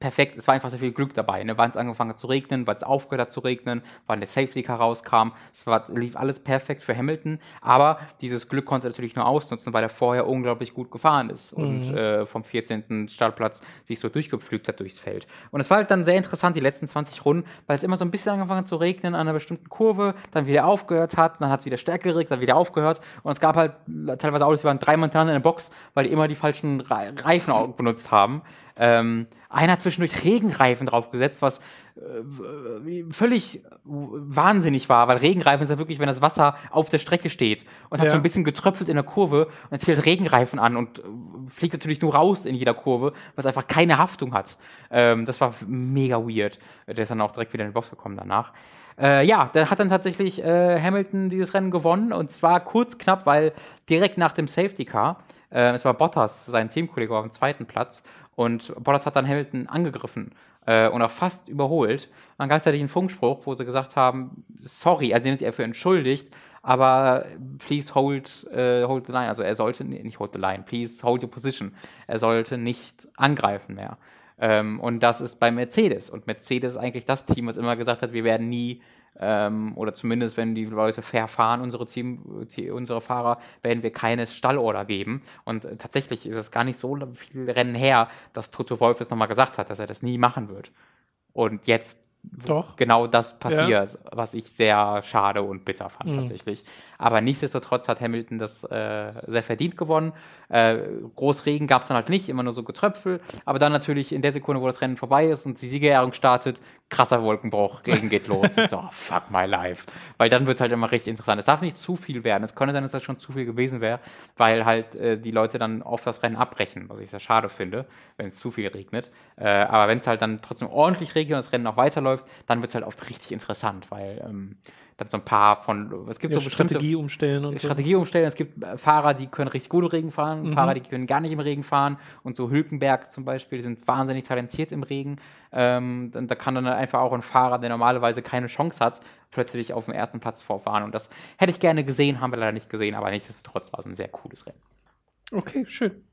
perfekt, es war einfach sehr viel Glück dabei. Ne? Wann es angefangen hat zu regnen, wann es aufgehört hat zu regnen, wann der Safety-Car rauskam. Es war, lief alles perfekt für Hamilton. Aber dieses Glück konnte er natürlich nur ausnutzen, weil er vorher unglaublich gut gefahren ist mhm. und äh, vom 14. Startplatz sich so durchgepflügt hat durchs Feld. Und es war halt dann sehr interessant, die letzten 20 Runden, weil es immer so ein bisschen angefangen hat zu regnen an einer bestimmten Kurve, dann wieder aufgehört hat, dann hat es wieder stärker geregnet, dann wieder aufgehört. Und es gab halt teilweise Autos, die waren dreimal hintereinander in der Box, weil die immer die falschen Reifen benutzt haben. Ähm, einer hat zwischendurch Regenreifen draufgesetzt, was äh, völlig wahnsinnig war, weil Regenreifen ist ja wirklich, wenn das Wasser auf der Strecke steht und ja. hat so ein bisschen getröpfelt in der Kurve und zählt Regenreifen an und äh, fliegt natürlich nur raus in jeder Kurve, es einfach keine Haftung hat. Ähm, das war mega weird. Der ist dann auch direkt wieder in die Box gekommen danach. Äh, ja, da hat dann tatsächlich äh, Hamilton dieses Rennen gewonnen und zwar kurz knapp, weil direkt nach dem Safety Car, äh, es war Bottas, sein Teamkollege, auf dem zweiten Platz und Bottas hat dann Hamilton angegriffen äh, und auch fast überholt. Dann gleichzeitig einen Funkspruch, wo sie gesagt haben, sorry, also sie haben sich dafür entschuldigt, aber please hold, uh, hold the line. Also er sollte, nicht hold the line, please hold your position. Er sollte nicht angreifen mehr. Ähm, und das ist bei Mercedes. Und Mercedes ist eigentlich das Team, was immer gesagt hat, wir werden nie ähm, oder zumindest wenn die Leute fair fahren, unsere, Team, unsere Fahrer, werden wir keine Stallorder geben. Und äh, tatsächlich ist es gar nicht so viele Rennen her, dass Toto Wolf es nochmal gesagt hat, dass er das nie machen wird. Und jetzt Doch. genau das passiert, ja. was ich sehr schade und bitter fand mhm. tatsächlich. Aber nichtsdestotrotz hat Hamilton das äh, sehr verdient gewonnen. Äh, Großregen gab es dann halt nicht, immer nur so Getröpfel. Aber dann natürlich in der Sekunde, wo das Rennen vorbei ist und die Siegerehrung startet, krasser Wolkenbruch, Regen geht los. *laughs* so, oh, fuck my life. Weil dann wird es halt immer richtig interessant. Es darf nicht zu viel werden. Es könnte sein, dass das schon zu viel gewesen wäre, weil halt äh, die Leute dann oft das Rennen abbrechen, was ich sehr schade finde, wenn es zu viel regnet. Äh, aber wenn es halt dann trotzdem ordentlich regnet und das Rennen auch weiterläuft, dann wird es halt oft richtig interessant, weil ähm, dann so ein paar von, es gibt ja, so bestimmte Strategie umstellen und Strategie so. umstellen. Es gibt äh, Fahrer, die können richtig gut im Regen fahren, mhm. Fahrer, die können gar nicht im Regen fahren und so Hülkenberg zum Beispiel, die sind wahnsinnig talentiert im Regen. Ähm, da kann dann einfach auch ein Fahrer, der normalerweise keine Chance hat, plötzlich auf dem ersten Platz vorfahren und das hätte ich gerne gesehen, haben wir leider nicht gesehen, aber nichtsdestotrotz war es ein sehr cooles Rennen. Okay, schön.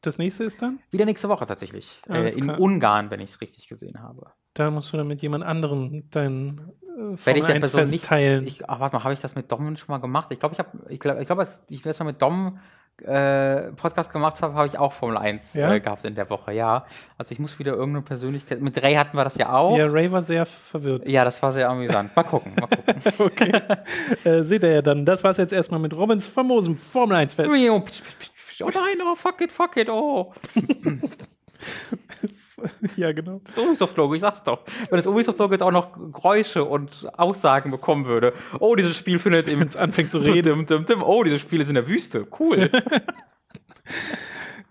Das nächste ist dann? Wieder nächste Woche tatsächlich. Äh, in Ungarn, wenn ich es richtig gesehen habe. Da musst du dann mit jemand anderem deinen äh, Werde ich der Person nicht teilen. Ich, ach, warte mal, habe ich das mit Dom schon mal gemacht? Ich glaube, ich habe, ich glaube, ich, glaub, ich das mal mit Dom äh, Podcast gemacht habe, habe ich auch Formel 1 ja? äh, gehabt in der Woche, ja. Also ich muss wieder irgendeine Persönlichkeit. Mit Ray hatten wir das ja auch. Ja, Ray war sehr verwirrt. Ja, das war sehr amüsant. Mal gucken, mal gucken. *laughs* okay. äh, seht ihr ja dann. Das war es jetzt erstmal mit Robins famosem Formel 1 Fest. Oh nein, oh fuck it, fuck it, oh. *laughs* *laughs* ja, genau. Das Ubisoft-Logo, ich sag's doch. Wenn das Ubisoft-Logo jetzt auch noch Geräusche und Aussagen bekommen würde. Oh, dieses Spiel findet eben. anfängt zu *laughs* reden. Dim, dim, dim. Oh, dieses Spiel ist in der Wüste. Cool. *laughs*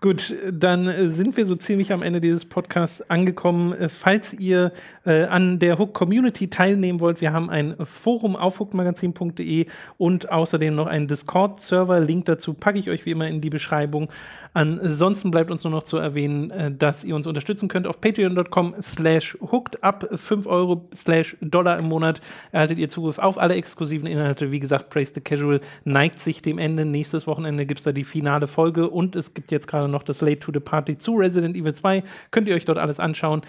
Gut, dann äh, sind wir so ziemlich am Ende dieses Podcasts angekommen. Äh, falls ihr äh, an der Hook Community teilnehmen wollt, wir haben ein Forum auf hookmagazin.de und außerdem noch einen Discord-Server. Link dazu packe ich euch wie immer in die Beschreibung. Ansonsten bleibt uns nur noch zu erwähnen, äh, dass ihr uns unterstützen könnt auf patreon.com slash hooked. Ab 5 Euro slash Dollar im Monat erhaltet ihr Zugriff auf alle exklusiven Inhalte. Wie gesagt, Praise the Casual neigt sich dem Ende. Nächstes Wochenende gibt es da die finale Folge und es gibt jetzt gerade noch das Late to the Party zu Resident Evil 2. Könnt ihr euch dort alles anschauen.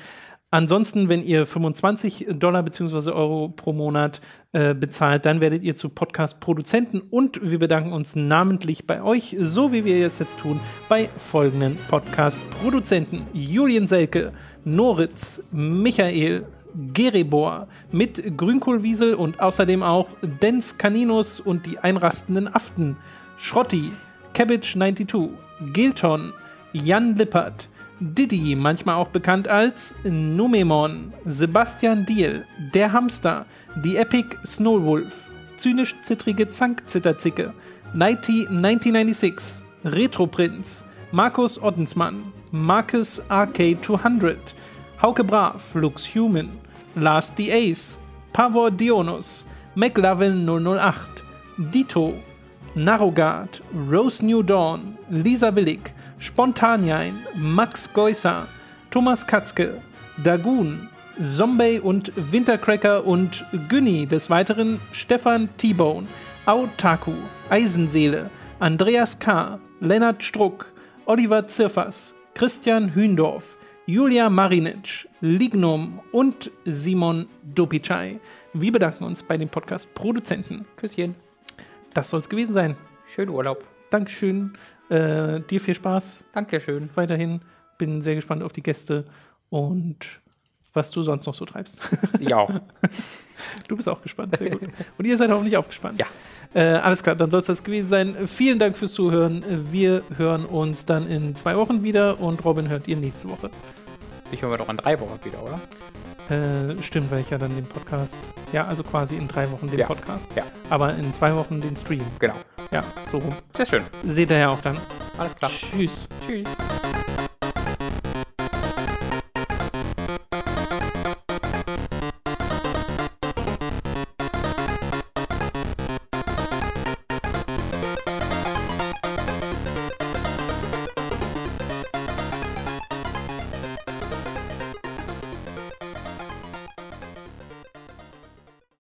Ansonsten, wenn ihr 25 Dollar bzw. Euro pro Monat äh, bezahlt, dann werdet ihr zu Podcast-Produzenten und wir bedanken uns namentlich bei euch, so wie wir es jetzt tun, bei folgenden Podcast-Produzenten: Julian Selke, Noritz, Michael, Geribor mit Grünkohlwiesel und außerdem auch Dens Caninus und die einrastenden Aften, Schrotti, Cabbage 92, Gilton, Jan Lippert, Diddy, manchmal auch bekannt als Numemon, Sebastian Diel, Der Hamster, die Epic Snowwolf, zynisch-zittrige Zankzitterzicke, Nighty 1996, Retroprinz, Markus Ottensmann, Marcus RK200, Hauke Brav, Lux Human, Lars the Ace, Pavor Dionus, McLovin 008, Dito, Narrogard, Rose New Dawn, Lisa Willig, Spontanjain, Max Geusser, Thomas Katzke, Dagun, Zombie und Wintercracker und Günni. Des Weiteren Stefan T-Bone, Autaku, Eisenseele, Andreas K., Lennart Struck, Oliver Zirfers, Christian Hündorf, Julia Marinic, Lignum und Simon Dopicai. Wir bedanken uns bei den Podcast-Produzenten. Küsschen. Das soll es gewesen sein. Schönen Urlaub. Dankeschön. Äh, dir viel Spaß Dankeschön. weiterhin. Bin sehr gespannt auf die Gäste und was du sonst noch so treibst. Ja. *laughs* Du bist auch gespannt, sehr gut. Und ihr seid hoffentlich auch gespannt. Ja. Äh, alles klar, dann soll es das gewesen sein. Vielen Dank fürs Zuhören. Wir hören uns dann in zwei Wochen wieder und Robin hört ihr nächste Woche. Ich höre doch in drei Wochen wieder, oder? Äh, stimmt, weil ich ja dann den Podcast, ja, also quasi in drei Wochen den Ja. Podcast, Ja. aber in zwei Wochen den Stream. Genau. Ja, so rum. Sehr schön. Seht ihr ja auch dann. Alles klar. Tschüss. Tschüss.